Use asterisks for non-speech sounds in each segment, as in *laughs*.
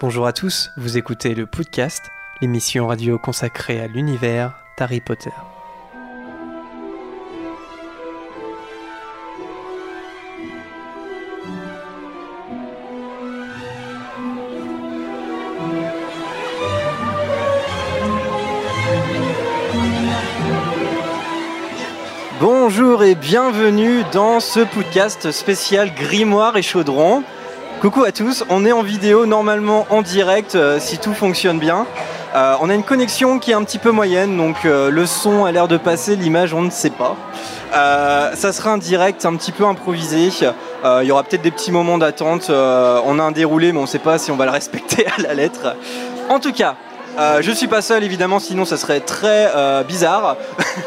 Bonjour à tous, vous écoutez le podcast, l'émission radio consacrée à l'univers d'Harry Potter. Bonjour et bienvenue dans ce podcast spécial Grimoire et Chaudron. Coucou à tous, on est en vidéo normalement en direct euh, si tout fonctionne bien. Euh, on a une connexion qui est un petit peu moyenne, donc euh, le son a l'air de passer, l'image on ne sait pas. ça sera un direct un petit peu improvisé. Il y aura peut-être des petits moments d'attente. on a un déroulé, mais on ne sait pas si on va le respecter *laughs* à la lettre. En tout cas, je suis pas seul évidemment, sinon ça serait très bizarre.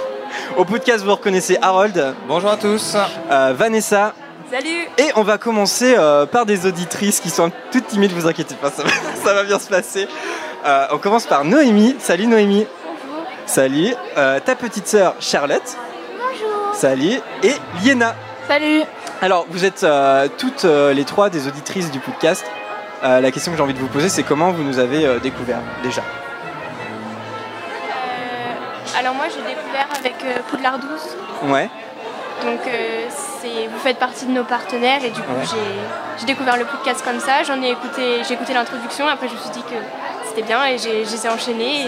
*laughs* Au podcast, vous reconnaissez Harold. Bonjour à tous. Vanessa. Salut Et on va commencer euh, par des auditrices qui sont toutes timides, vous inquiétez pas, ça va, *laughs* ça va bien se passer. Euh, on commence par Noémie. Salut Noémie. Bonjour. Salut. Euh, ta petite sœur Charlotte. Bonjour. Salut. Et Liena. Salut Alors, vous êtes euh, toutes euh, les trois des auditrices du podcast. Euh, la question que j'ai envie de vous poser, c'est comment vous nous avez euh, découvert déjà? Euh, Alors moi j'ai découvert avec euh, Poudlard 12. Ouais. Donc euh, vous faites partie de nos partenaires et du coup Ouais. j'ai- découvert le podcast comme ça. J'en ai écouté, j'ai écouté l'introduction. Après je me suis dit que c'était bien et j'ai- je les ai enchaînés. Et,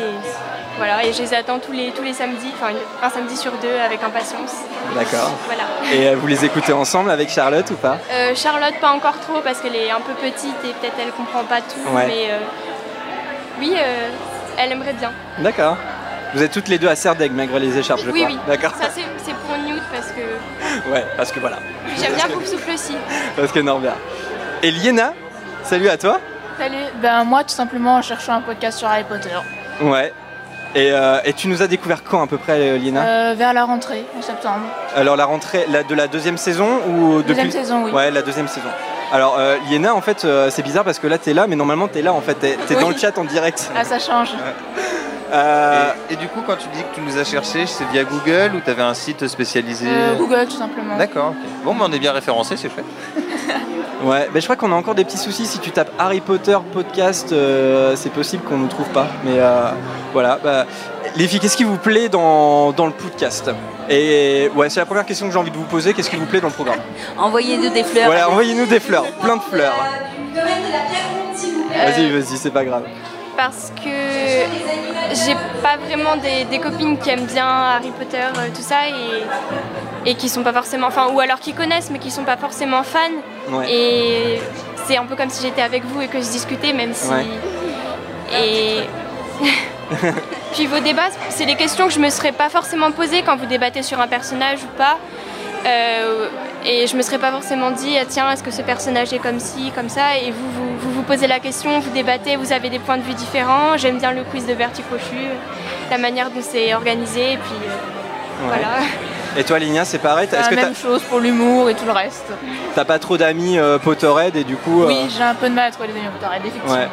voilà, et je les attends tous les, tous les samedis, enfin un samedi sur deux avec impatience. D'accord. Voilà. Et euh, vous les écoutez ensemble avec Charlotte ou pas? Euh, Charlotte pas encore trop parce qu'elle est un peu petite et peut-être elle comprend pas tout. Ouais. Mais euh, oui, elle aimerait bien. D'accord. Vous êtes toutes les deux à Serdeg malgré les écharpes, je oui, crois. oui. D'accord. Ça c'est c'est pour Newt parce que Ouais, parce que voilà. J'aime bien Coupe Souffle aussi. Parce que Norbert. Et Liena, salut à toi. Salut, ben moi tout simplement en cherchant un podcast sur Harry Potter. Ouais. Et, euh, et tu nous as découvert quand à peu près, euh, Liena Euh, vers la rentrée, en septembre. Alors la rentrée la- de la deuxième saison ou depuis Deuxième saison, oui. Ouais, la deuxième saison. Alors euh, Liena, en fait, euh, c'est bizarre parce que là, t'es là, mais normalement, t'es là, en fait. T'es Oui. dans le chat en direct. Ah, ça change. Euh, Et, et du coup, quand tu dis que tu nous as cherché, c'est via Google ou tu avais un site spécialisé Euh, Google tout simplement. D'accord. ok. Bon, mais on est bien référencé, c'est chouette. *laughs* ouais, mais je crois qu'on a encore des petits soucis. Si tu tapes Harry Potter podcast, euh, c'est possible qu'on ne trouve pas. Mais euh, voilà. Bah, les filles, qu'est-ce qui vous plaît dans, dans le podcast? Et ouais, c'est la première question que j'ai envie de vous poser. Qu'est-ce qui vous plaît dans le programme? *laughs* Envoyez-nous des fleurs. Voilà, envoyez-nous des fleurs, plein de fleurs. Vas-y, vas-y, c'est pas grave. Parce que j'ai pas vraiment des, des copines qui aiment bien Harry Potter, euh, tout ça, et, et qui sont pas forcément, enfin, ou alors qui connaissent mais qui sont pas forcément fans. Ouais. Et c'est un peu comme si j'étais avec vous et que je discutais, même si. Ouais. Et. *laughs* Puis vos débats, c'est des questions que je me serais pas forcément posées quand vous débattez sur un personnage ou pas. Euh, et je me serais pas forcément dit, ah, tiens, est-ce que ce personnage est comme ci, comme ça? Et vous vous, vous vous posez la question, vous débattez, vous avez des points de vue différents. J'aime bien le quiz de Verticochu, la manière dont c'est organisé, et puis euh, Ouais. voilà. Et toi, Linia, c'est pareil? Est-ce la que t'as même chose pour l'humour et tout le reste. t'as pas trop d'amis euh, Potterhead et du coup. euh, Oui, j'ai un peu de mal à trouver les amis Potterhead, effectivement. Ouais.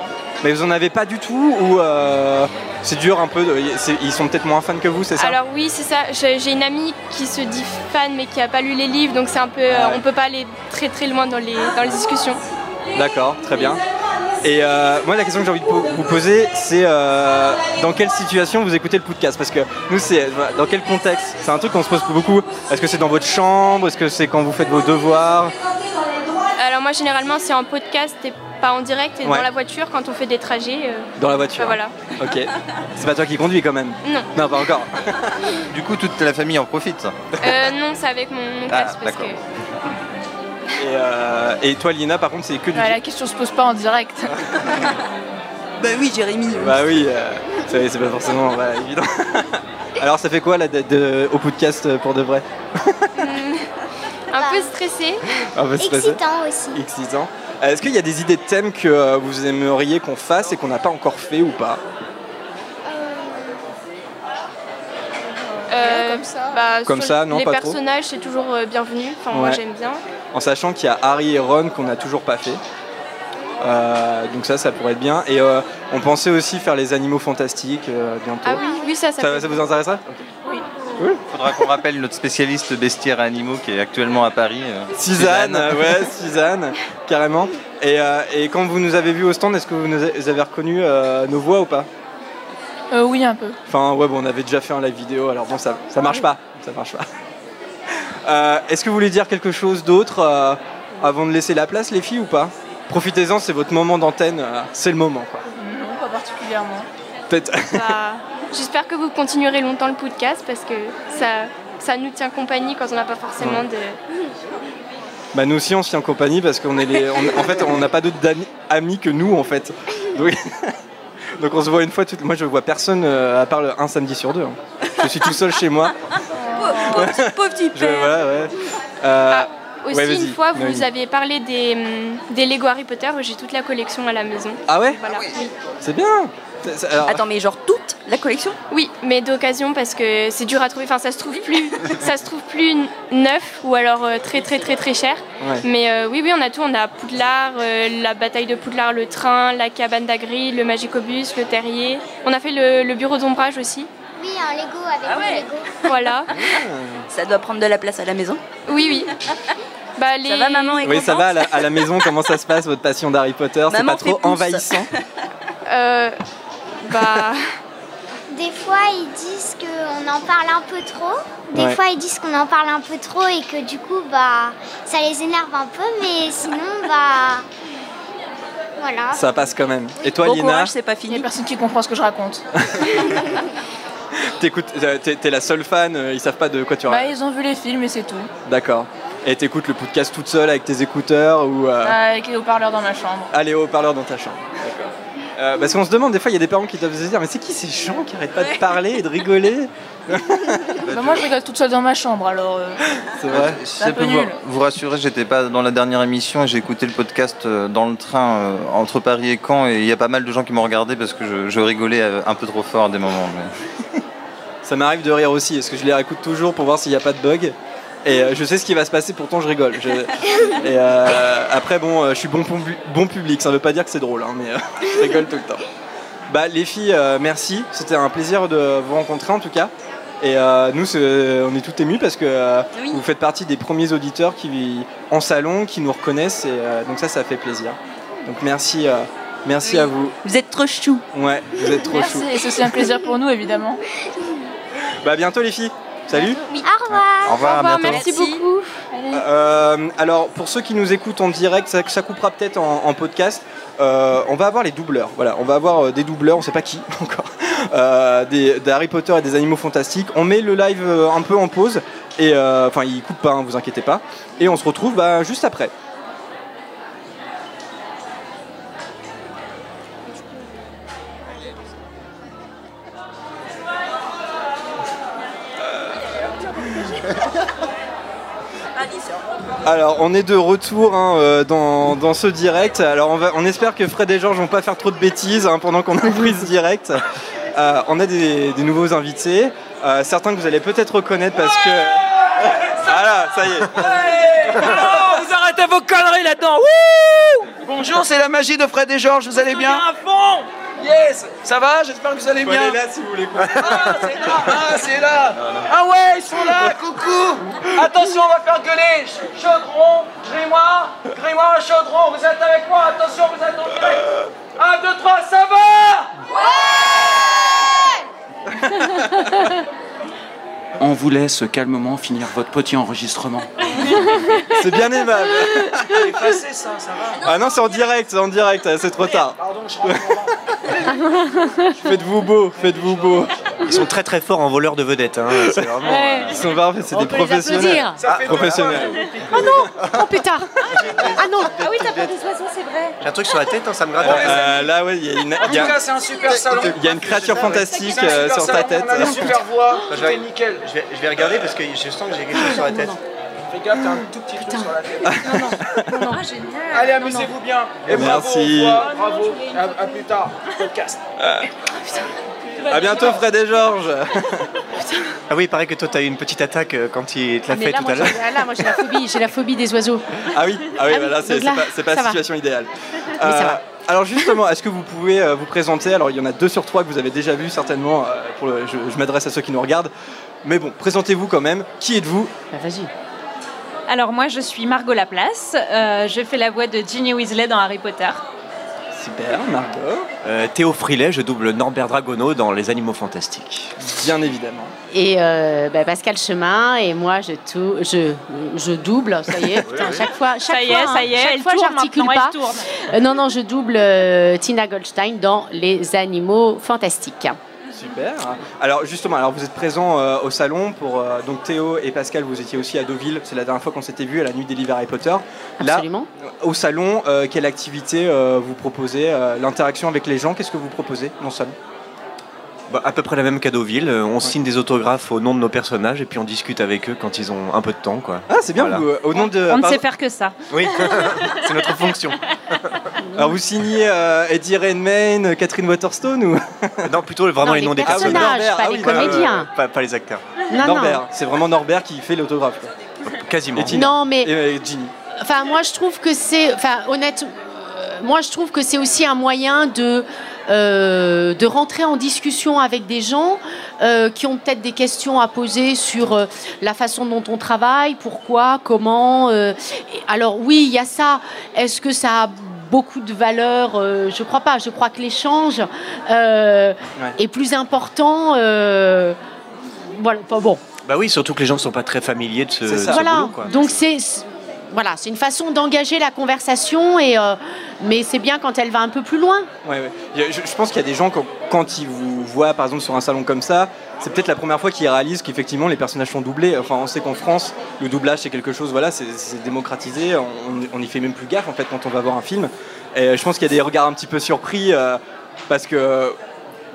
Mais vous en avez pas du tout ou euh, c'est dur un peu de- Ils sont peut-être moins fans que vous, c'est ça? Alors oui, c'est ça. J'ai une amie qui se dit fan mais qui a pas lu les livres, donc c'est un peu, Ah ouais. on peut pas aller très très loin dans les, dans les discussions. D'accord, très bien. Et euh, moi, la question que j'ai envie de vous poser, c'est euh, dans quelle situation vous écoutez le podcast? Parce que nous, c'est voilà, dans quel contexte? C'est un truc qu'on se pose beaucoup. Est-ce que c'est dans votre chambre? Est-ce que c'est quand vous faites vos devoirs? Alors moi généralement c'est en podcast et pas en direct et Ouais. dans la voiture quand on fait des trajets. euh, Dans la voiture bah, voilà. Ok. C'est pas toi qui conduis quand même Non. Non, pas encore. *laughs* Du coup, toute la famille en profite. Euh, non, c'est avec mon, mon Ah, casque parce que. d'accord. Et, euh, et toi, Lina, par contre, c'est que du. La question se pose pas en direct. *laughs* Bah oui, Jérémy. Bah oui, euh, c'est c'est pas forcément voilà, évident. *laughs* Alors, ça fait quoi là d'être de- au podcast pour de vrai? Un peu stressé. Un peu stressé Excitant aussi. Excitant. Euh, Est-ce qu'il y a des idées de thèmes que euh, vous aimeriez qu'on fasse et qu'on n'a pas encore fait ou pas Euh, comme ça. bah, Comme ça, non, Les pas trop personnages c'est toujours euh, bienvenu. Enfin moi j'aime bien. En sachant qu'il y a Harry et Ron qu'on n'a toujours pas fait. Euh, donc ça, ça pourrait être bien. Et euh, on pensait aussi faire les animaux fantastiques euh, bientôt. Ah oui, oui ça ça. Ça, ça vous intéresserait? Oui. Faudra qu'on rappelle notre spécialiste bestiaires et animaux qui est actuellement à Paris. euh, Suzanne, ouais, Suzanne, carrément. Et, euh, et quand vous nous avez vus au stand, est-ce que vous nous a- vous avez reconnu euh, nos voix ou pas? Euh, oui, un peu. Enfin, ouais, bon, on avait déjà fait un live vidéo, alors bon, ça, ça marche pas. Ça marche pas. *laughs* Euh, est-ce que vous voulez dire quelque chose d'autre euh, avant de laisser la place, les filles, ou pas? Profitez-en, c'est votre moment d'antenne, euh, c'est le moment, quoi. Non, pas particulièrement. Peut-être. Bah, J'espère que vous continuerez longtemps le podcast parce que ça, ça nous tient compagnie quand on n'a pas forcément de. Bah nous aussi on se tient en compagnie parce qu'on est les. on- en fait on n'a pas d'autres amis, amis que nous en fait. Donc, *laughs* donc on se voit une fois. Moi je vois personne euh, à part un samedi sur deux. hein. Je suis tout seul chez moi. *laughs* Pauvre, petit- pauvre petit Je, père. voilà, ouais. Euh, Ah, Aussi, ouais, une fois, vous Noémie. avez parlé des, hum, des Lego Harry Potter. J'ai toute la collection à la maison. Ah ouais Voilà. Oui. C'est bien. Alors- Attends, mais genre toute la collection? Oui, mais d'occasion parce que c'est dur à trouver. Enfin, ça se trouve plus, *laughs* ça se trouve plus neuf ou alors euh, très très très très cher. Ouais. Mais euh, oui, oui, on a tout. On a Poudlard, euh, la bataille de Poudlard, le train, la cabane d'Agri, le Magicobus, le terrier. On a fait le, le bureau d'ombrage aussi. Oui, un Lego avec Ah ouais. Lego. *laughs* Voilà. Ça doit prendre de la place à la maison. Oui, oui. Bah, les... Ça va, maman est Oui, ça va à la, à la maison, comment ça se passe, votre passion d'Harry Potter? C'est pas trop envahissant? Euh, bah, Des fois, ils disent qu'on en parle un peu trop. Des Ouais. fois, ils disent qu'on en parle un peu trop et que du coup, bah, ça les énerve un peu. Mais sinon, bah, voilà. Ça passe quand même. Et toi, Bon Lina, c'est pas Il n'y a fini. personne qui comprend ce que je raconte. *laughs* t'écoutes, euh, t'es t'es la seule fan, euh, ils savent pas de quoi tu bah, racontes. ils ont vu les films et c'est tout. D'accord. Et t'écoutes le podcast toute seule avec tes écouteurs ou euh, Avec les haut-parleurs dans ma chambre. aller au haut-parleur dans ta chambre D'accord. Euh, parce qu'on se demande, des fois, il y a des parents qui doivent se dire Mais c'est qui ces gens qui arrêtent pas de parler et de rigoler *laughs* Bah, moi, je rigole toute seule dans ma chambre, alors. euh, C'est vrai Si un ça peu peut vous, nul. vous rassurer, j'étais pas dans la dernière émission et j'ai écouté le podcast euh, dans le train euh, entre Paris et Caen et il y a pas mal de gens qui m'ont regardé parce que je, je rigolais euh, un peu trop fort à des moments. mais- Ça m'arrive de rire aussi, parce que je les réécoute toujours pour voir s'il n'y a pas de bug? Et euh, je sais ce qui va se passer, pourtant je rigole. Je- Et euh, après, bon, euh, je suis bon, pu- bon public, ça veut pas dire que c'est drôle, hein, mais euh, *laughs* je rigole tout le temps. Bah, les filles, euh, merci. C'était un plaisir de vous rencontrer en tout cas. Et euh, nous, on est tout émus parce que euh, Oui. vous faites partie des premiers auditeurs qui en salon, qui nous reconnaissent. Et euh, donc ça, ça fait plaisir. Donc merci, euh, merci à vous. Vous êtes trop chou. Ouais, vous êtes trop Merci, chou. et c'est aussi un plaisir pour nous, évidemment. Bah à bientôt les filles. Salut. Au revoir. Au revoir, au merci Merci. beaucoup. Euh, alors, pour ceux qui nous écoutent en direct, ça, ça coupera peut-être en, en podcast. Euh, on va avoir les doubleurs. Voilà, on va avoir euh, des doubleurs, on sait pas qui *laughs* encore, euh, des, des Harry Potter et des animaux fantastiques. On met le live un peu en pause et euh, enfin, il coupe pas, hein, vous inquiétez pas. Et on se retrouve bah, juste après. Alors, on est de retour hein, euh, dans, dans ce direct. Alors, on, va, on espère que Fred et Georges vont pas faire trop de bêtises hein, pendant qu'on a *laughs* pris ce direct. Euh, on a des, des nouveaux invités, euh, certains que vous allez peut-être reconnaître parce que. *laughs* Voilà, ça y est. vous arrêtez vos conneries là-dedans Bonjour, c'est la magie de Fred et Georges, vous allez bien à fond Yes. Ça va? J'espère que vous allez bien. aller là si vous voulez. Ah, c'est là Ah, c'est là. Ah ouais, ils sont là Coucou. Attention, on va faire gueuler. Ch- Chaudron, grimoire, grimoire, chaudron, vous êtes avec moi. Attention, vous êtes en direct. 1, 2, 3, ça va? *laughs* On vous laisse calmement finir votre petit enregistrement. *laughs* C'est bien aimable. Effacez ça, ça va Ah non, c'est en direct, c'est en direct, c'est trop tard. Pardon, je *laughs* Faites-vous beau, faites-vous beau. Ils sont très très forts en voleurs de vedettes. hein. C'est vraiment. Ouais. Ils sont parfaits, c'est des professionnels. Ça fait Professionnels. Oh putain Ah non Ah oui, t'as pas des oiseaux, c'est vrai. J'ai un truc sur la tête, hein, ça me gratte. Euh, là, ouais, il y a une, En tout cas, c'est un super salon il y a une créature fantastique euh, sur ta tête. On a des super voix, Je tout vais, nickel. je vais- je vais regarder parce que je sens que j'ai quelque chose sur la tête. Fais gaffe, t'as un tout petit truc sur la tête. Ah, génial. Allez, amusez-vous bien. Et Merci. bravo, bravo. À, à plus tard. Podcast. À bientôt, Fred et Georges. *laughs* Ah oui, il paraît que toi t'as eu une petite attaque euh, quand il te l'a Mais fait là, tout moi, à l'heure. j'ai- là, moi j'ai la phobie, j'ai la phobie des oiseaux. Ah oui, ah oui, Ah oui, là, c'est pas, c'est pas ça la va. situation idéale. ça Euh, va. alors justement, est-ce que vous pouvez euh, vous présenter? Alors il y en a deux sur trois que vous avez déjà vu certainement. pour le- je je m'adresse à ceux qui nous regardent. Mais bon, présentez-vous quand même. Qui êtes-vous? Bah, Vas-y. Alors moi je suis Margot Laplace, euh, je fais la voix de Ginny Weasley dans Harry Potter. Super, Margot. Euh, Théo Frilet, je double Norbert Dragono dans Les Animaux Fantastiques. Bien évidemment. Et euh, bah, Pascal Chemin, et moi je, tou- je, je double, ça y est, *laughs* putain, chaque fois, chaque Ça y est, fois, ça y est, hein, chaque elle fois tourne j'articule maintenant, pas. elle tourne. Euh, non, non, je double euh, Tina Goldstein dans Les Animaux Fantastiques. Super. Alors justement, alors vous êtes présents euh, au salon pour euh, donc Théo et Pascal, vous étiez aussi à Deauville. C'est la dernière fois qu'on s'était vu à la nuit des livres Harry Potter. Là, Absolument. au salon, euh, quelle activité euh, vous proposez euh, L'interaction avec les gens, qu'est-ce que vous proposez dans le salon? Bah, à peu près la même qu'à Deauville. euh, On signe des autographes au nom de nos personnages et puis on discute avec eux quand ils ont un peu de temps. Quoi. Ah, c'est bien. Voilà. vous, euh, au nom de. On ne sait faire que ça. Oui, *laughs* c'est notre fonction. *laughs* Alors vous signez euh, Eddie Redmayne, Catherine Waterstone ou? *laughs* Non, plutôt vraiment Non, les les noms des personnages, personnages. pas Ah les comédiens. pas, pas les acteurs. non, non. Norbert C'est vraiment Norbert qui fait l'autographe. quoi. Quasiment. Et Tina. Non, mais Et euh, Ginny. Enfin, moi, je trouve que c'est. Enfin, honnêtement, moi, je trouve que c'est aussi un moyen de. euh, de rentrer en discussion avec des gens euh, qui ont peut-être des questions à poser sur euh, la façon dont on travaille, pourquoi, comment. euh. Alors oui, il y a ça. Est-ce que ça a beaucoup de valeur Euh, Je crois pas. Je crois que l'échange euh, Ouais. est plus important. euh, voilà. Enfin, bon. Bah oui, surtout que les gens ne sont pas très familiers de ce, de ce Voilà, boulot, quoi. donc c'est c'est- voilà, c'est une façon d'engager la conversation, et, euh, mais c'est bien quand elle va un peu plus loin. Ouais, Je, pense qu'il y a des gens, quand, quand ils vous voient par exemple sur un salon comme ça, c'est peut-être la première fois qu'ils réalisent qu'effectivement les personnages sont doublés. Enfin, on sait qu'en France, le doublage c'est quelque chose, voilà, c'est démocratisé, on, on y fait même plus gaffe en fait quand on va voir un film. Et je pense qu'il y a des regards un petit peu surpris euh, parce que.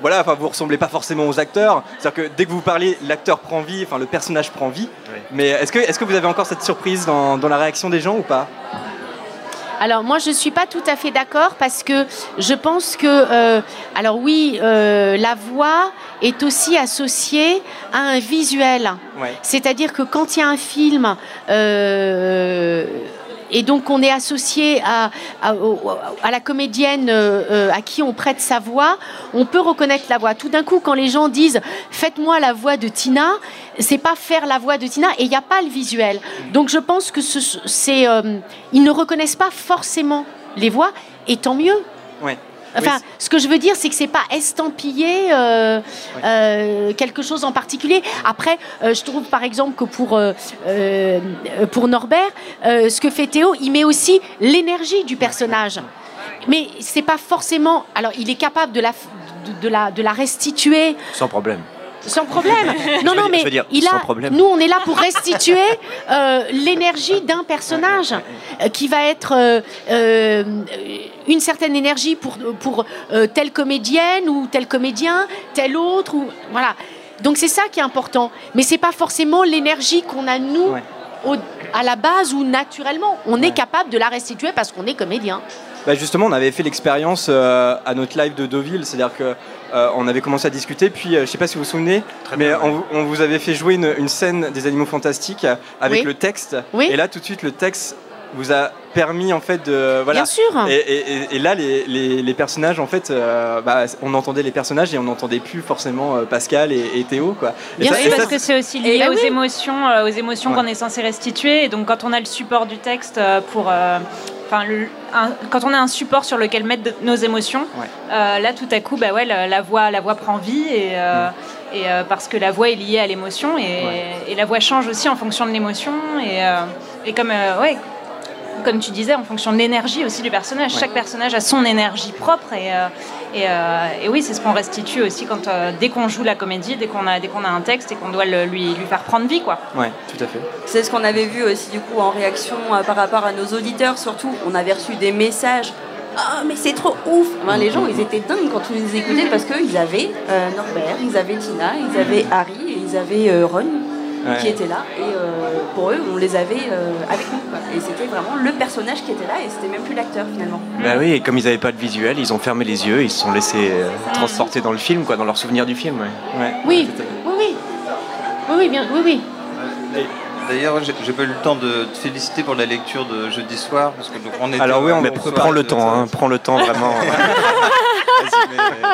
Voilà, enfin, vous ressemblez pas forcément aux acteurs. C'est-à-dire que dès que vous parlez, l'acteur prend vie, enfin le personnage prend vie. Mais est-ce que, est que vous avez encore cette surprise dans, dans la réaction des gens ou pas? Alors moi je suis pas tout à fait d'accord parce que je pense que euh, alors oui euh, la voix est aussi associée à un visuel. Ouais. C'est-à-dire que quand il y a un film euh, et donc on est associé à, la comédienne euh, euh, à qui on prête sa voix, on peut reconnaître la voix. Tout d'un coup, quand les gens disent faites-moi la voix de Tina, c'est pas faire la voix de Tina et il n'y a pas le visuel. Donc je pense que ce, c'est euh, ils ne reconnaissent pas forcément les voix et tant mieux. Enfin, Oui, ce que je veux dire, c'est que c'est pas estampillé euh, euh, quelque chose en particulier. Après, euh, je trouve par exemple que pour pour Norbert, ce que fait Théo, il met aussi l'énergie du personnage. Mais c'est pas forcément. Alors, il est capable de la de, de la de la restituer Sans problème. Sans problème. Non, non, mais dire, il a. problème. Nous, on est là pour restituer euh, l'énergie d'un personnage euh, qui va être euh, une certaine énergie pour pour telle comédienne ou tel comédien, tel autre ou voilà. Donc c'est ça qui est important. Mais c'est pas forcément l'énergie qu'on a nous. Ouais. au- à la base ou naturellement, on est capable de la restituer parce qu'on est comédien. Bah justement, on avait fait l'expérience euh, à notre live de Deauville, c'est-à-dire que euh, on avait commencé à discuter, puis euh, je sais pas si vous vous souvenez, mais bien, on, vous- on vous avait fait jouer une, une scène des Animaux Fantastiques euh, avec Oui. le texte, Oui. et là tout de suite le texte vous a permis en fait de voilà. Bien sûr. Et, et- et- et là les, les- les personnages en fait, euh, bah, on entendait les personnages et on n'entendait plus forcément euh, Pascal et, et Théo quoi. Et Bien ça- sûr. et Oui, ça, parce que c'est aussi lié Eh aux oui. émotions, euh, aux émotions Ouais. qu'on est censé restituer. Et donc, quand on a le support du texte euh, pour, euh, enfin, quand on a un support sur lequel mettre nos émotions, Ouais. euh, là, tout à coup, bah ouais, la, la voix, la voix prend vie et. euh, Et euh, parce que la voix est liée à l'émotion et, la voix change aussi en fonction de l'émotion et, et comme ouais, comme tu disais, en fonction de l'énergie aussi du personnage. Ouais. Chaque personnage a son énergie propre et, euh, et, euh, et oui, c'est ce qu'on restitue aussi quand, euh, dès qu'on joue la comédie, dès qu'on a, dès qu'on a un texte et qu'on doit le- lui, lui faire prendre vie. Quoi. Ouais, tout à fait. C'est ce qu'on avait vu aussi du coup en réaction euh, par rapport à nos auditeurs surtout. On avait reçu des messages. Ah mais c'est trop ouf Enfin, Les gens ils étaient dingues quand on les écoutait parce qu'ils avaient euh, Norbert, ils avaient Tina, ils avaient Harry et ils avaient euh, Ron Ouais. qui étaient là et euh, pour eux on les avait euh, avec. Et c'était vraiment le personnage qui était là et c'était même plus l'acteur finalement. Bah oui, et comme ils n'avaient pas de visuel, ils ont fermé les yeux, ils se sont laissés euh, transporter dans le film, quoi, dans leur souvenir du film. ouais. Ouais. Oui, oui, oui. Oui, oui, bien, oui, oui. Et D'ailleurs, j'ai pas eu le temps de te féliciter pour la lecture de jeudi soir, parce que donc, on était Alors oui, on prends le temps, hein, prends le temps vraiment. *laughs*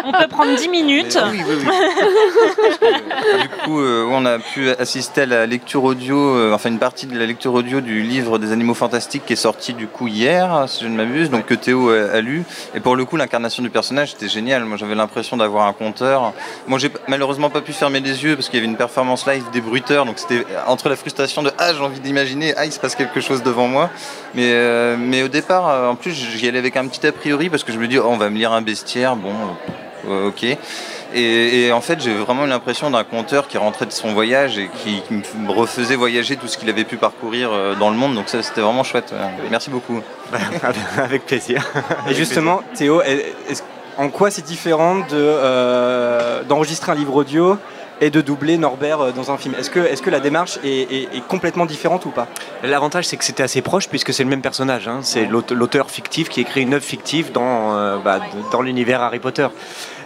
On peut prendre 10 minutes. Oui, oui, oui. *laughs* Du coup, euh, on a pu assister à la lecture audio, euh, enfin une partie de la lecture audio du livre des animaux fantastiques qui est sorti du coup hier, si je ne m'abuse, donc que Théo a, a lu. Et pour le coup, l'incarnation du personnage était géniale. Moi, j'avais l'impression d'avoir un compteur. Moi, j'ai malheureusement pas pu fermer les yeux parce qu'il y avait une performance live des bruiteurs, donc c'était entre la frustration de ah j'ai envie d'imaginer, ah il se passe quelque chose devant moi. Mais, euh, mais au départ, euh, en plus, j'y allais avec un petit a priori parce que je me dis oh, on va me lire un bestiaire, bon, euh, ok. Et, et en fait, j'ai vraiment eu l'impression d'un conteur qui rentrait de son voyage et qui, qui me refaisait voyager tout ce qu'il avait pu parcourir dans le monde. Donc ça, c'était vraiment chouette. Merci beaucoup. *laughs* Avec plaisir. Et justement, Théo, est- en quoi c'est différent de, euh, d'enregistrer un livre audio et de doubler Norbert euh, dans un film Est-ce que, est-ce que la démarche est, est- est complètement différente ou pas? L'avantage, c'est que c'était assez proche puisque c'est le même personnage. hein. C'est l'aute- l'auteur fictif qui écrit une œuvre fictive dans, euh, bah, l'univers Harry Potter.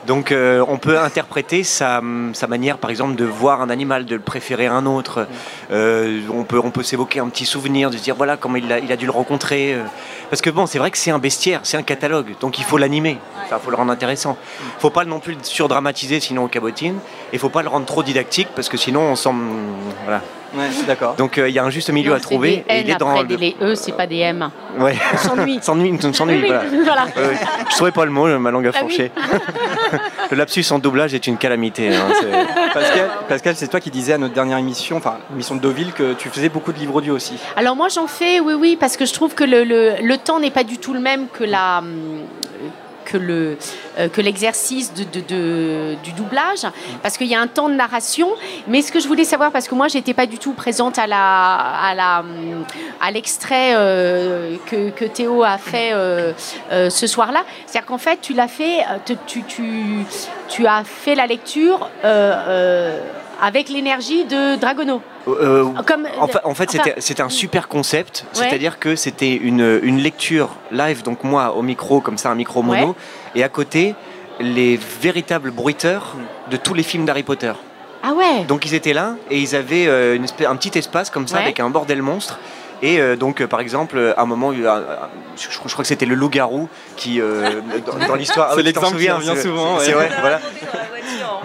Donc euh, on peut interpréter sa, manière, par exemple, de voir un animal, de le préférer à un autre. Euh, on peut, s'évoquer un petit souvenir, de se dire voilà comment il a, il dû le rencontrer. euh. Parce que bon, c'est vrai que c'est un bestiaire, c'est un catalogue, donc il faut l'animer. Enfin, faut le rendre intéressant. Faut pas non plus le surdramatiser, sinon on cabotine. Et faut pas le rendre trop didactique, parce que sinon on semble. Ouais, d'accord. Donc euh, il y a un juste milieu Non, à trouver. des et N il est dans après, le- les E, c'est pas des M. Ouais. On s'ennuie. *laughs* s'ennuie, on s'ennuie, Oui, voilà. *laughs* voilà. Ouais. Je trouvais pas le mot, ma langue a Ah oui. fourché. *laughs* le lapsus en doublage est une calamité. hein, Pascal, Pascal, c'est toi qui disais à notre dernière émission, enfin l'émission de Deauville, que tu faisais beaucoup de livres audio aussi. Alors moi j'en fais, oui, oui, parce que je trouve que le, le- le temps n'est pas du tout le même que la hum, euh, que l'exercice du doublage parce qu'il y a un temps de narration. Mais ce que je voulais savoir parce que moi j'étais pas du tout présente à à l'extrait euh, que, Théo a fait euh, euh, ce soir-là c'est-à-dire qu'en fait tu l'as fait euh, tu, as fait la lecture euh, euh, avec l'énergie de Dragono Euh, Comme- en fa- en fait, enfin- c'était un super concept. Ouais. C'est-à-dire que c'était une, une lecture live, donc moi au micro, comme ça, un micro mono, Ouais. et à côté, les véritables bruiteurs de tous les films d'Harry Potter. ah ouais Donc ils étaient là et ils avaient euh, une espèce- un petit espace comme ça Ouais. avec un bordel monstre. Et euh, donc, euh, par exemple, à un moment, je, je crois que c'était le loup-garou qui, euh, dans, dans l'histoire. *laughs* C'est t'en l'exemple qui revient souvent, C'est ouais. vrai, voilà.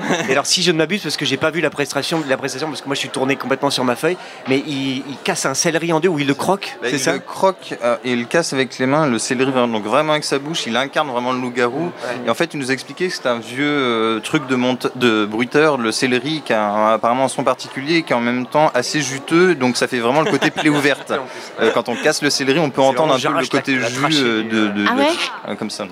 *laughs* Et alors, si je ne m'abuse, parce que j'ai pas vu la prestation, la prestation, parce que moi je suis tourné complètement sur ma feuille, mais il, il casse un céleri en deux ou il le croque, Bah, c'est il ça le croque euh, et il le casse avec les mains, le céleri, vraiment- donc vraiment avec sa bouche, il incarne vraiment le loup-garou. Et en fait, il nous expliquait que c'était un vieux euh, truc de, monte- de bruiteur, le céleri, qui a un- apparemment un son particulier et qui est en même temps assez juteux, donc ça fait vraiment le côté plaie ouverte. *laughs* Euh, quand on casse le céleri, on peut C'est entendre un peu le la- côté la jus trachée. euh, de, de- Ah ouais comme ça.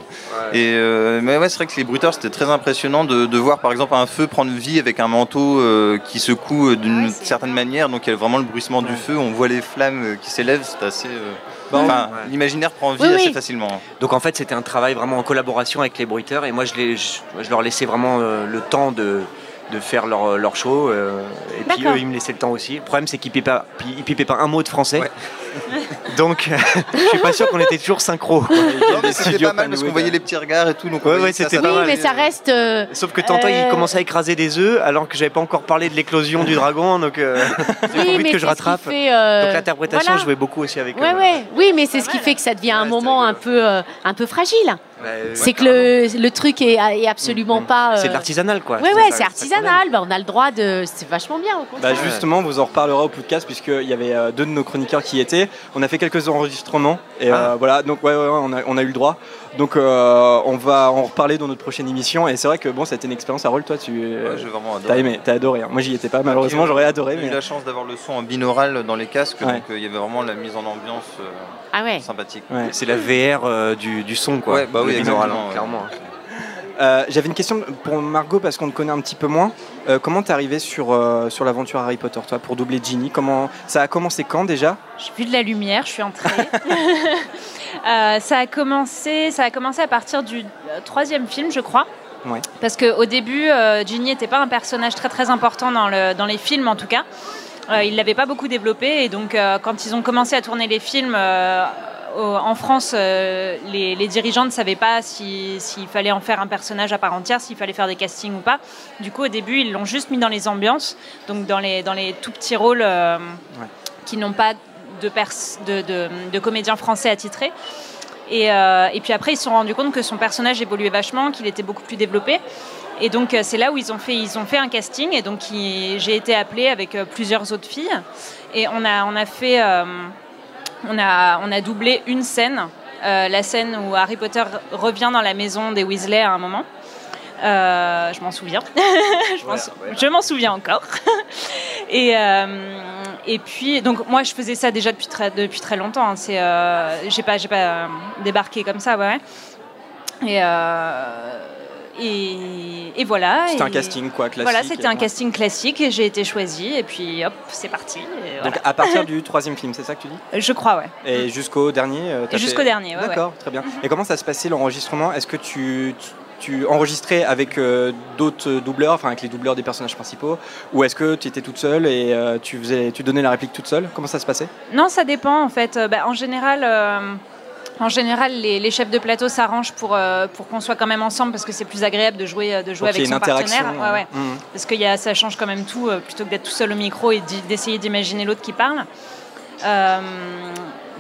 Et euh, mais ouais, c'est vrai que les bruiteurs, c'était très impressionnant de, de voir par exemple un feu prendre vie avec un manteau euh, qui secoue euh, d'une certaine manière. Donc il y a vraiment le bruissement du feu, on voit les flammes euh, qui s'élèvent, c'est assez. euh, Enfin, l'imaginaire prend vie Oui, assez oui. facilement. Donc en fait, c'était un travail vraiment en collaboration avec les bruiteurs et moi je, les, je, je leur laissais vraiment euh, le temps de, de faire leur, leur show euh, et puis eux ils me laissaient le temps aussi. Le problème c'est qu'ils pipaient pas, ils pipaient pas un mot de français. Donc je suis pas sûr qu'on était toujours synchro. quoi. Non, mais Des c'était studios pas mal parce qu'on voyait les petits regards et tout. Donc on Ouais, ouais, c'était pas Oui, mal. mais ça reste. euh, Sauf que Euh, il commençait à écraser des œufs alors que j'avais pas encore parlé de l'éclosion du dragon donc euh, j'ai oui, envie mais que je c'est ce qui rattrape. fait, euh, Donc l'interprétation voilà. jouait beaucoup aussi avec Ouais, eux. ouais. Oui, mais c'est ce qui fait que ça devient un moment un peu, euh, un peu fragile. C'est que le, le truc est, est absolument pas. C'est euh, de l'artisanal quoi. Ouais, C'est ouais, c'est artisanal. Bah, on a le droit de. C'est vachement bien, au Bah contraire. justement, vous en reparlera au podcast puisqu'il y avait euh, deux de nos chroniqueurs qui y étaient. On a fait quelques enregistrements et euh, voilà, donc ouais, ouais, ouais, on, a, on a eu le droit. Donc euh, on va en reparler dans notre prochaine émission et c'est vrai que bon, ça a été une expérience à rôle. Toi, tu Ouais, t'as aimé, t'as adoré. hein. Moi, j'y étais pas. Malheureusement, j'aurais adoré. J'ai eu Mais... la chance d'avoir le son en binaural dans les casques, Ouais. donc euh, il y avait vraiment la mise en ambiance euh, Ah ouais. sympathique. Ouais. C'est la VR euh, du, du son quoi. Ouais, bah oui, binaural, ouais. clairement. Euh, J'avais une question pour Margot parce qu'on te connaît un petit peu moins. Euh, comment t'es arrivé sur euh, sur l'aventure Harry Potter, toi, pour doubler Ginny? Comment ça a commencé quand déjà? J'ai vu de la lumière, je suis entrée. *laughs* Euh, ça, a commencé, ça a commencé à partir du euh, troisième film, je crois. Ouais. Parce qu'au début, euh, Ginny n'était pas un personnage très très important dans, le, dans les films en tout cas. Euh, ils ne l'avaient pas beaucoup développé et donc quand ils ont commencé à tourner les films en France, euh, les, les dirigeants ne savaient pas si- s'il fallait en faire un personnage à part entière, s'il fallait faire des castings ou pas. Du coup, au début, ils l'ont juste mis dans les ambiances, donc dans les, dans les tout petits rôles. euh, qui n'ont pas de, comédiens français attitrés. Et, euh, et puis après, ils se sont rendus compte que son personnage évoluait vachement, qu'il était beaucoup plus développé. Et donc, euh, c'est là où ils ont fait, ils ont fait un casting. Et donc, j'ai été appelée avec euh, plusieurs autres filles. Et on a, on a fait. on a, on a doublé une scène, la scène où Harry Potter revient dans la maison des Weasley à un moment. Euh, je m'en souviens. *laughs* je m'en sou- souviens encore. *laughs* et, euh, et puis, donc moi, je faisais ça déjà depuis très, depuis très longtemps. hein. C'est, euh, j'ai pas, j'ai pas débarqué comme ça, ouais. Et, et, et voilà. C'était un casting, quoi, classique. Voilà, c'était un Ouais. casting classique et j'ai été choisie. Et puis, hop, c'est parti. voilà. Donc à partir du troisième film, c'est ça que tu dis? Je crois, ouais. Et jusqu'au dernier jusqu'au fait- dernier, ouais, D'accord, très bien. Et comment ça se passait l'enregistrement? Est-ce que tu, tu, tu enregistrais avec euh, d'autres doubleurs, enfin avec les doubleurs des personnages principaux, ou est-ce que tu étais toute seule et euh, tu, faisais, tu donnais la réplique toute seule? Comment ça se passait? Non, ça dépend en fait. Euh, bah, en général, en général, les, les chefs de plateau s'arrangent pour, euh, pour qu'on soit quand même ensemble parce que c'est plus agréable de jouer, de jouer avec son une interaction, partenaire. Ouais, ouais. mhm. Parce que y a, ça change quand même tout euh, plutôt que d'être tout seul au micro et d'essayer d'imaginer l'autre qui parle. Euh,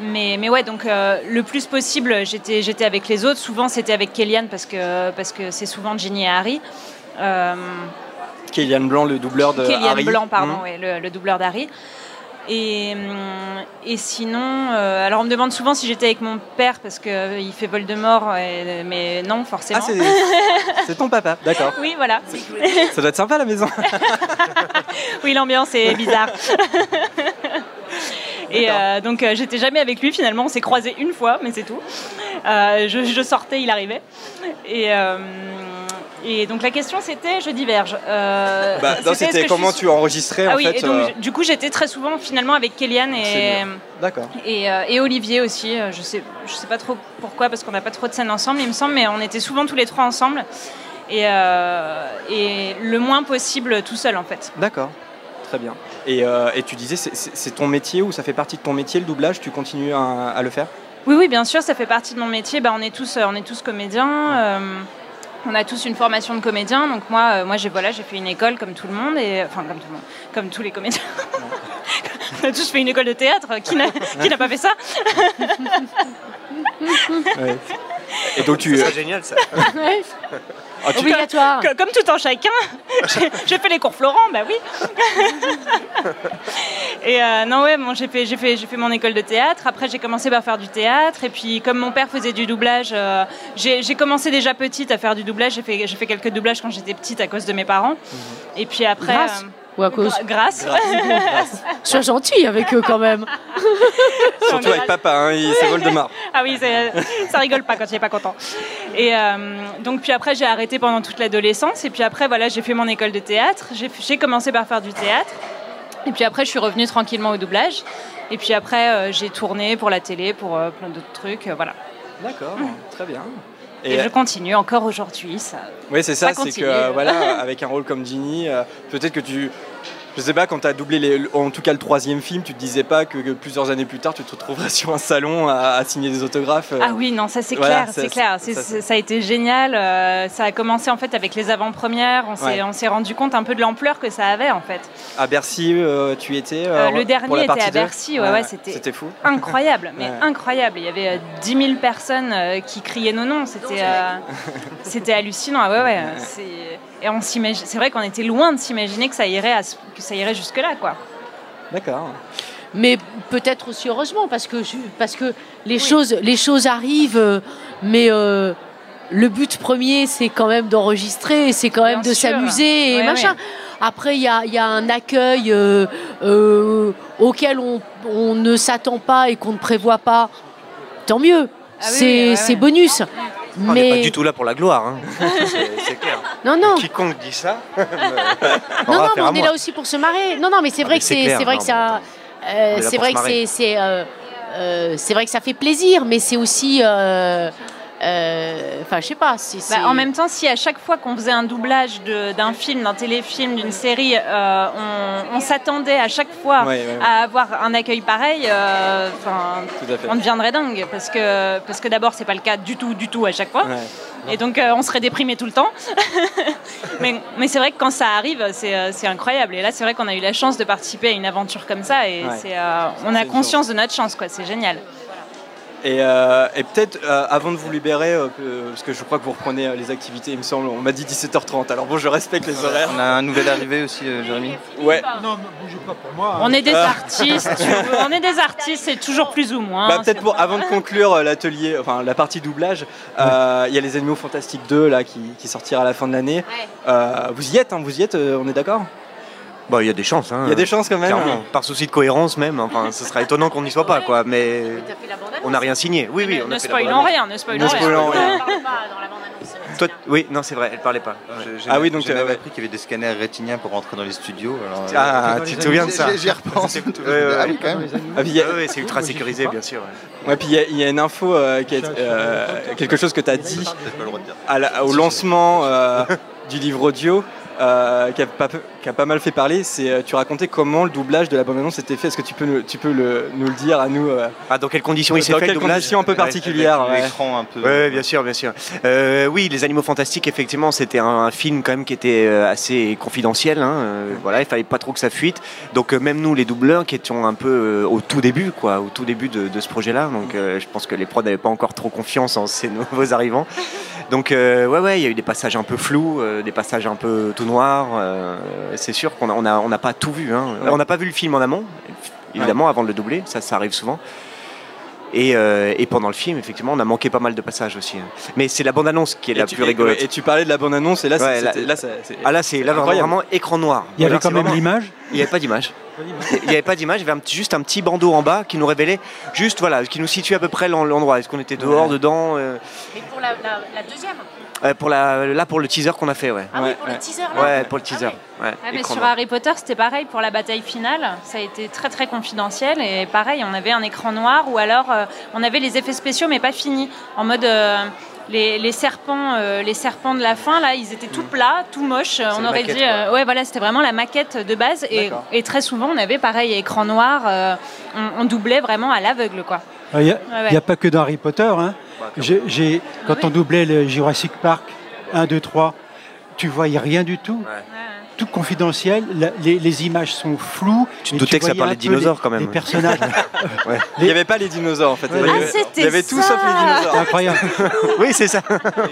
mais, mais ouais, donc euh, le plus possible, j'étais j'étais avec les autres. Souvent, c'était avec Kellyanne parce que parce que c'est souvent Ginny et Harry. Euh, Kéliane Blanc, le doubleur de Kellyanne Harry. Blanc, pardon, Mhm. ouais, le, le doubleur d'Harry. Et, hum, et sinon, euh, alors on me demande souvent si j'étais avec mon père parce qu'il fait Voldemort, et- mais non, forcément. Ah, c'est c'est ton papa, d'accord. *laughs* oui, voilà. Ça doit être sympa à la maison. *laughs* oui, l'ambiance est bizarre. *laughs* Et euh, donc euh, j'étais jamais avec lui finalement, on s'est croisés une fois, mais c'est tout. Euh, je, je sortais, il arrivait. Et, et donc la question c'était, je diverge. Bah, c'était comment suis- tu enregistrais ah en oui, fait. et donc du coup j'étais très souvent finalement avec Kéliane et, Olivier aussi. Je sais, je sais pas trop pourquoi parce qu'on n'a pas trop de scènes ensemble, il me semble, mais on était souvent tous les trois ensemble. Et, et le moins possible tout seul en fait. D'accord, très bien. Et, euh, et tu disais, c'est- ton métier ou ça fait partie de ton métier le doublage? Tu continues à, à le faire? Oui, oui, bien sûr, ça fait partie de mon métier. Bah, on, est tous, euh, on est tous comédiens. euh, on a tous une formation de comédien. Donc moi, euh, moi j'ai voilà, j'ai fait une école comme tout le monde. Et, enfin, comme tout le monde. Comme tous les comédiens. *laughs* on a tous fait une école de théâtre. Qui n'a qui n'a pas fait ça? Ouais. Et donc tu. C'est génial ça. *laughs* Ah, tu- Obligatoire. Que- Comme tout en chacun. *laughs* J'ai j'ai fait les cours Florent, bah oui. *laughs* et euh, non, ouais, bon, j'ai fait, j'ai fait, j'ai fait mon école de théâtre. Après, j'ai commencé par faire du théâtre. Et puis, comme mon père faisait du doublage, euh, j'ai j'ai commencé déjà petite à faire du doublage. J'ai fait, j'ai fait quelques doublages quand j'étais petite à cause de mes parents. Et puis après. Grâce euh, Ou à cause gra- grâce. Sois *laughs* gentil avec eux quand même. *laughs* Surtout avec papa, hein, il- c'est Voldemort. *laughs* Ah oui, c'est- ça rigole pas quand il est pas content. Et euh, donc puis après j'ai arrêté pendant toute l'adolescence et puis après voilà j'ai fait mon école de théâtre. J'ai j'ai commencé par faire du théâtre et puis après je suis revenue tranquillement au doublage. Et puis après euh, j'ai tourné pour la télé, pour euh, plein d'autres trucs, euh, voilà. D'accord, très bien. Et, je continue encore aujourd'hui. Ça... Oui, c'est ça, ça c'est que euh, voilà, *laughs* avec un rôle comme Ginny, euh, peut-être que tu. Je sais pas, quand tu as doublé les, en tout cas le troisième film, tu te disais pas que, que plusieurs années plus tard, tu te retrouverais *laughs* sur un salon à, à signer des autographes. euh. Ah oui, non, ça c'est Voilà, clair, ça, c'est clair. ça, a été génial. euh, ça a commencé en fait avec les avant-premières. On s'est Ouais. on s'est rendu compte un peu de l'ampleur que ça avait en fait. À Bercy, euh, tu étais. euh, Euh, le pour dernier la était à Bercy, ouais, ouais, c'était C'était fou. incroyable, mais Ouais. incroyable. Il y avait euh, 10 000 personnes euh, qui criaient nos noms. C'était, euh, c'était hallucinant. Ah Ouais, ouais. C'est- Et on s'imagine, c'est vrai qu'on était loin de s'imaginer que ça irait, à que ça irait jusque là, quoi. D'accord. Mais peut-être aussi heureusement parce que je- parce que les choses les choses arrivent, euh, mais euh, le but premier c'est quand même d'enregistrer, c'est quand même Bien de sûr. s'amuser et machin. Après il y a, il y a un accueil euh, euh, auquel on, on ne s'attend pas et qu'on ne prévoit pas. Tant mieux. Ah oui, c'est ouais, ouais. c'est bonus. On n'est pas du tout là pour la gloire. hein. *laughs* C'est- C'est clair. Non non. Quiconque dit ça. *laughs* Non, non, mais on est là aussi pour se marrer. Non, non, mais c'est Ah, vrai mais que c'est vrai non, que ça. Euh, c'est vrai que c'est euh, euh, c'est vrai que ça fait plaisir, mais c'est aussi euh, euh, Enfin, je sais pas. c'est- Bah, en même temps, si à chaque fois qu'on faisait un doublage d'un film, d'un téléfilm, d'une série, euh, on, on s'attendait à chaque fois Ouais, ouais, ouais. à avoir un accueil pareil, euh, on deviendrait dingue. Parce que, parce que d'abord, c'est pas le cas du tout, du tout à chaque fois. Ouais. Et donc, euh, on serait déprimé tout le temps. *laughs* mais mais c'est vrai que quand ça arrive, c'est incroyable. Et là, c'est vrai qu'on a eu la chance de participer à une aventure comme ça. Et euh, on a conscience de notre chance, quoi. C'est génial. Et, euh, et peut-être euh, avant de vous libérer, euh, parce que je crois que vous reprenez euh, les activités, il me semble, on m'a dit 17h30. Alors bon, je respecte les horaires. On a un nouvel arrivé aussi, euh, Jérémy. Ouais. Non, bougez pas pour moi. hein. On est des Euh. artistes, on est des artistes, c'est toujours plus ou moins. Bah, peut-être pour avant de conclure euh, l'atelier, enfin la partie doublage, euh, il y a les Animaux Fantastiques 2 là qui, qui sortira à la fin de l'année. Euh, vous y êtes, hein, vous y êtes, euh, on est d'accord? Bon, il y a des chances. hein. Il y a des chances quand même. Par souci de cohérence même. Enfin, ce serait étonnant qu'on n'y soit pas, quoi. Mais on n'a rien signé. Oui, oui. on ne a bande-annonce. rien, ne spoilons Ne rien. Toi, oui, non, c'est vrai. Elle parlait pas. Ah oui, donc, j'ai euh, appris qu'il y avait des scanners rétiniens pour rentrer dans les studios. alors, euh, Ah, tu te souviens de ça J'y- repense. Ah ouais. oui, quand même. Ah, c'est ultra sécurisé, bien sûr. ouais. Puis il y a- il y, a une info, euh, qui est, euh, quelque chose que tu as dit à la- au lancement euh, du livre audio. Euh, qui, a pas, qui a pas mal fait parler, c'est euh, tu racontais comment le doublage de la bande-annonce était fait. Est-ce que tu peux, nous- tu peux le- nous le dire à nous euh, Ah, dans quelles conditions il s'est Dans fait le quelles conditions un peu particulières ouais. Un peu. Ouais, bien sûr, bien sûr. Euh, oui, Les Animaux Fantastiques, effectivement, c'était un, un film quand même qui était assez confidentiel. hein, voilà, il fallait pas trop que ça fuite. Donc même nous, les doubleurs, qui étions un peu au tout début, quoi, au tout début de, de ce projet-là. Donc euh, je pense que les prods n'avaient pas encore trop confiance en ces *laughs* nouveaux arrivants. Donc euh, ouais, ouais, il y a eu des passages un peu flous, euh, des passages un peu tout noirs. euh, c'est sûr qu'on n'a on a, on n'a pas tout vu. hein. On n'a pas vu le film en amont, évidemment, avant de le doubler. Ça, ça arrive souvent. Et, euh, et pendant le film, effectivement, on a manqué pas mal de passages aussi. hein. Mais c'est la bande-annonce qui est Et la tu- plus rigolote. Et, tu parlais de la bande-annonce et là, Ouais, c'est- là- Ah là, c'est vraiment écran noir. Il y avait quand même l'image. Il n'y avait pas d'image. Il n'y avait pas d'image. Il y avait un juste un petit bandeau en bas qui nous révélait juste voilà, qui nous situe à peu près l'en- l'endroit. Est-ce qu'on était dehors, Ouais. dedans euh, Et pour la, la- la deuxième euh, pour la, là pour le teaser qu'on a fait, ouais. Ah oui, pour le teaser là Ouais, pour le teaser. Ouais, Ouais, mais écran sur noir. Harry Potter, c'était pareil pour la bataille finale. Ça a été très très confidentiel et pareil, on avait un écran noir ou alors euh, on avait les effets spéciaux mais pas finis. En mode euh, les, les serpents, euh, les serpents de la fin là, ils étaient tout plats, tout moches. On aurait maquette, dit, euh, ouais voilà, c'était vraiment la maquette de base et, très souvent on avait pareil écran noir. euh, on, on doublait vraiment à l'aveugle quoi. Il n'y a, Ouais, a pas que dans Harry Potter. Hein. J'ai- j'ai- quand Ah on doublait le Jurassic Park 1, 2, 3, tu voyais rien du tout. Tout confidentiel, la- les, les images sont floues. Tu te doutais que ça parlait de dinosaures, les- quand même. Les personnages. *laughs* Il n'y avait pas les dinosaures en fait. Ouais. il y Ah, avait, c'était il y avait tout ça. sauf les C'est dinosaures. incroyable. *laughs* Oui, c'est ça. Et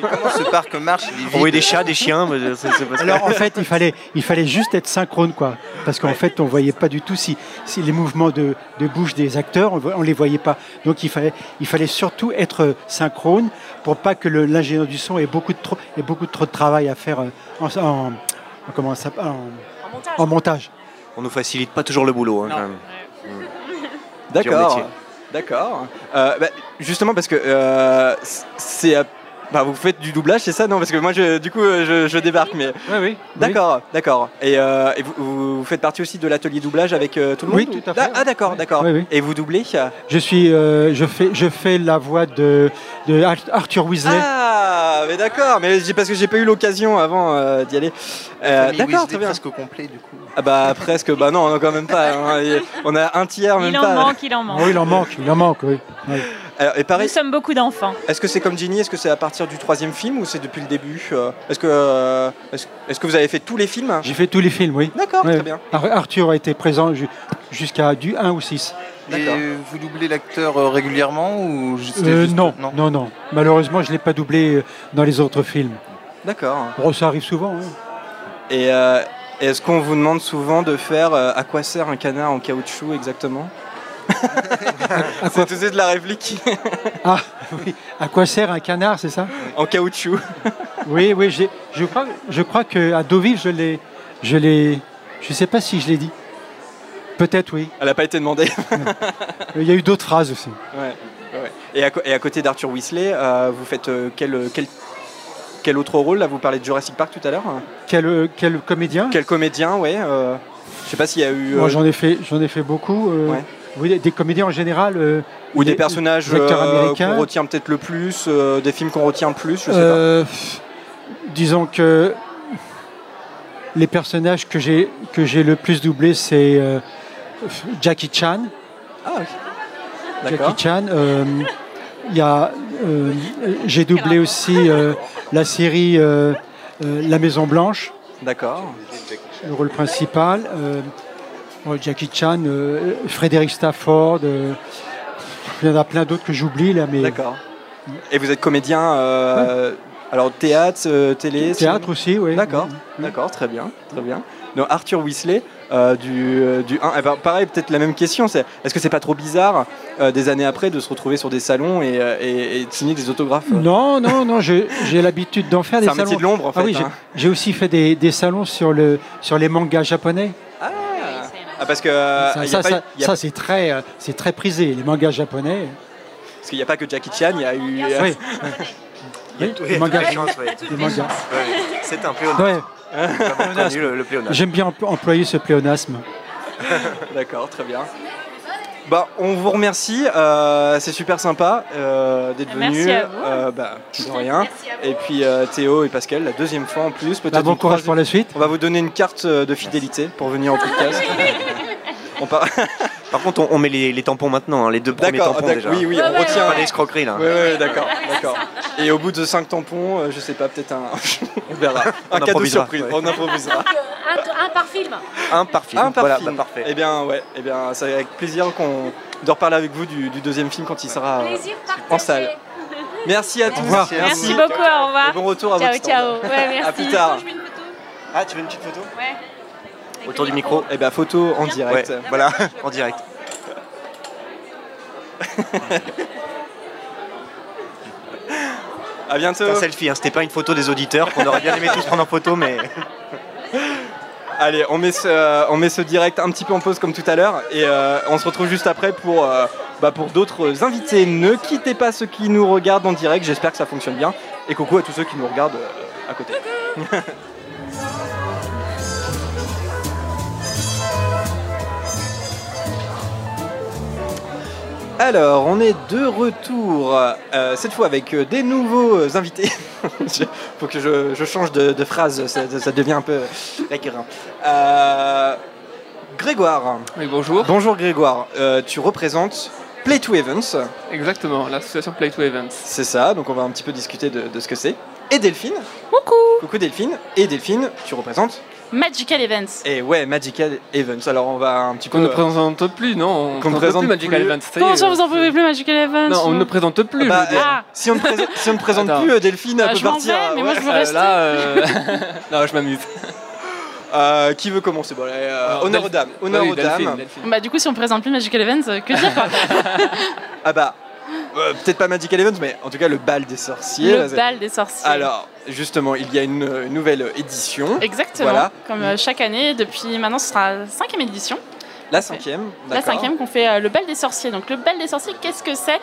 comment ce parc marche? Vide. des chats, des chiens. mais c'est- c'est parce que- Alors en fait, il fallait, il fallait juste être synchrone, quoi. Parce qu'en fait, on voyait pas du tout si, si les mouvements de, de bouche des acteurs, on, on les voyait pas. Donc il fallait, il fallait surtout être synchrone pour pas que le- l'ingénieur du son ait beaucoup de trop, ait beaucoup de trop de travail à faire euh, en- comment ça s'appelle, en, en montage. On nous facilite pas toujours le boulot. hein, quand même. D'accord. D'accord. Euh, bah, justement parce que euh, c'est euh, bah, vous faites du doublage, c'est ça Non, parce que moi, je, du coup, euh, je, je débarque, mais Oui, oui. d'accord, d'accord. Et, euh, et vous, vous faites partie aussi de l'atelier doublage avec euh, tout le monde Oui, ou- tout à fait, Ah, ah, d'accord, d'accord. Oui, oui. Et vous doublez? Je suis, euh, je fais, je fais la voix de, de Arthur Weasley. Ah, mais d'accord, mais j'ai- parce que j'ai pas eu l'occasion avant euh, d'y aller. Euh, d'accord, très bien. presque au complet du coup. Ah bah presque, bah non, non, quand même pas. hein. On a un tiers, même Il en manque, il en manque. Oui, il en manque, il en manque, oui. Oui. Alors, et Nous pareil, sommes beaucoup d'enfants. est-ce que c'est comme Ginny Est-ce que c'est à partir du troisième film ou c'est depuis le début euh, Est-ce que, euh, est-ce, est-ce que vous avez fait tous les films? J'ai fait tous les films, oui. D'accord, Ouais. très bien. Ar- Arthur a été présent ju- jusqu'à du 1 ou 6. D'accord. Et vous doublez l'acteur euh, régulièrement ou Euh, juste- non, non, non, Malheureusement, je ne l'ai pas doublé dans les autres films. D'accord. Bon, ça arrive souvent. hein. Et euh, est-ce qu'on vous demande souvent de faire euh, à quoi sert un canard en caoutchouc exactement *laughs* C'est tout de suite la réplique ah, oui. à quoi sert un canard, c'est ça en caoutchouc. Oui, oui, j'ai- je crois, je crois qu'à Deauville, je l'ai. Je l'ai. Je ne sais pas si je l'ai dit. Peut-être, oui. Elle n'a pas été demandée. Il y a eu d'autres phrases aussi. Ouais, ouais. Et, à, co- et à côté d'Arthur Weasley, euh, vous faites euh, quel, quel, quel autre rôle Là, vous parlez de Jurassic Park tout à l'heure. Quel, euh, quel comédien? Quel comédien, ouais. euh, je sais pas s'il y a eu. Moi, euh, j'en ai fait, j'en ai fait beaucoup. euh, Ouais. Oui, des- des comédies en général. euh, Ou des personnages acteurs euh, américains. qu'on retient peut-être le plus, des films qu'on retient le plus, je sais disons que les personnages que j'ai que j'ai le plus doublé, c'est Jackie Chan. Ah. Jackie Chan. Euh, euh, j'ai doublé aussi euh, la série euh, euh, La Maison Blanche. D'accord. le rôle principal. euh, Jackie Chan, euh, Frédéric Stafford. euh, il y en a plein d'autres que j'oublie là, mais D'accord. Et vous êtes comédien, euh, alors théâtre, euh, télé théâtre aussi, oui. D'accord, d'accord, très bien, très bien. Donc Arthur Weasley, euh, du, euh, du 1, eh ben, pareil, peut-être la même question, c'est est-ce que c'est pas trop bizarre euh, des années après de se retrouver sur des salons et, et- et de signer des autographes? Non, non, non, j'ai l'habitude d'en faire des C'est un salons. métier de l'ombre, en Ah fait, oui, j'ai- hein. j'ai aussi fait des, des salons sur, le, sur les mangas japonais. Ah, parce que euh, ça, a- c'est très, euh, c'est très prisé, les mangas japonais. parce qu'il n'y a pas que Jackie Chan, il y a eu. Oui. Oui, les mangas. Ouais, C'est un pléonasme. Ouais. Le, le. J'aime bien empl- employer ce pléonasme. *laughs* D'accord, très bien. Bah, on vous remercie, euh, c'est super sympa euh, d'être Merci venus. à vous. Euh, bah, de rien. Et puis euh, Théo et Pascal, la deuxième fois en plus. Peut-être Bah, bon courage pour la suite. On va vous donner une carte de fidélité pour venir au podcast. *laughs* on part... *laughs* Par contre, on, on met les, les tampons maintenant, hein, les deux premiers D'accord, tampons déjà. oui, oui, on retient. Pas l'escroquerie là. Oui, oui, d'accord, d'accord. Et au bout de 5 tampons, euh, je sais pas, peut-être un. *laughs* on verra. *laughs* On Un cadeau improvisera, surprise, ouais. on improvisera. Un, un par film. Un par film. Un par voilà, film. bah, parfait. Eh bien, ouais, eh bien, c'est avec plaisir qu'on de reparler avec vous du, du deuxième film quand il sera euh, en salle. Merci à tous. Merci beaucoup, au revoir. Et bon retour à Ciao, votre ciao. stand. Ouais, merci. À plus tard. Ah, tu veux une petite photo? Ouais. Autour du micro. Eh bien, photo en direct. Ouais, voilà, en direct. *laughs* À bientôt. C'est un selfie, hein, c'était pas une photo des auditeurs qu'on aurait bien aimé tous prendre en photo, mais. *laughs* Allez, on met, ce, on met ce direct un petit peu en pause comme tout à l'heure et euh, on se retrouve juste après pour, euh, bah, pour d'autres invités. Ne quittez pas ceux qui nous regardent en direct, j'espère que ça fonctionne bien. Et coucou à tous ceux qui nous regardent euh, à côté. *laughs* Alors, on est de retour, euh, cette fois avec euh, des nouveaux invités. *laughs* Il faut que je, je change de, de phrase, ça, ça devient un peu récurrent. Euh, Grégoire. Oui, bonjour. Bonjour Grégoire, Euh, tu représentes Play to Events. Exactement, l'association Play to Events. C'est ça, donc on va un petit peu discuter de, de ce que c'est. Et Delphine. Coucou. Coucou Delphine. Et Delphine, tu représentes Magical Events. Et ouais, Magical Events. Alors on va un petit peu. Qu'on ne présente plus, non On ne présente plus Magical plus. Events. Comment ça, vous en pouvez plus, Magical Events Non, on ne présente plus. Ah bah, euh, si, on ne présente, on plus, Delphine Ah, peut partir. vais, mais moi, je veux. Euh, rester. là, euh, *laughs* non, je m'amuse. Euh, qui veut commencer? Bon, allez, euh, Honneur aux dames. Honneur Oui, aux dames. Delphine. Bah, du coup, si on présente plus Magical Events, que dire quoi? *laughs* Ah bah, euh, peut-être pas Magical Events, mais en tout cas le bal des sorciers. Le bal des sorciers. Alors, justement, il y a une, euh, nouvelle édition. Exactement. Voilà. Comme euh, chaque année, depuis maintenant, ce sera la cinquième édition. La cinquième. La cinquième qu'on fait euh, le bal des sorciers. Donc le bal des sorciers, qu'est-ce que c'est?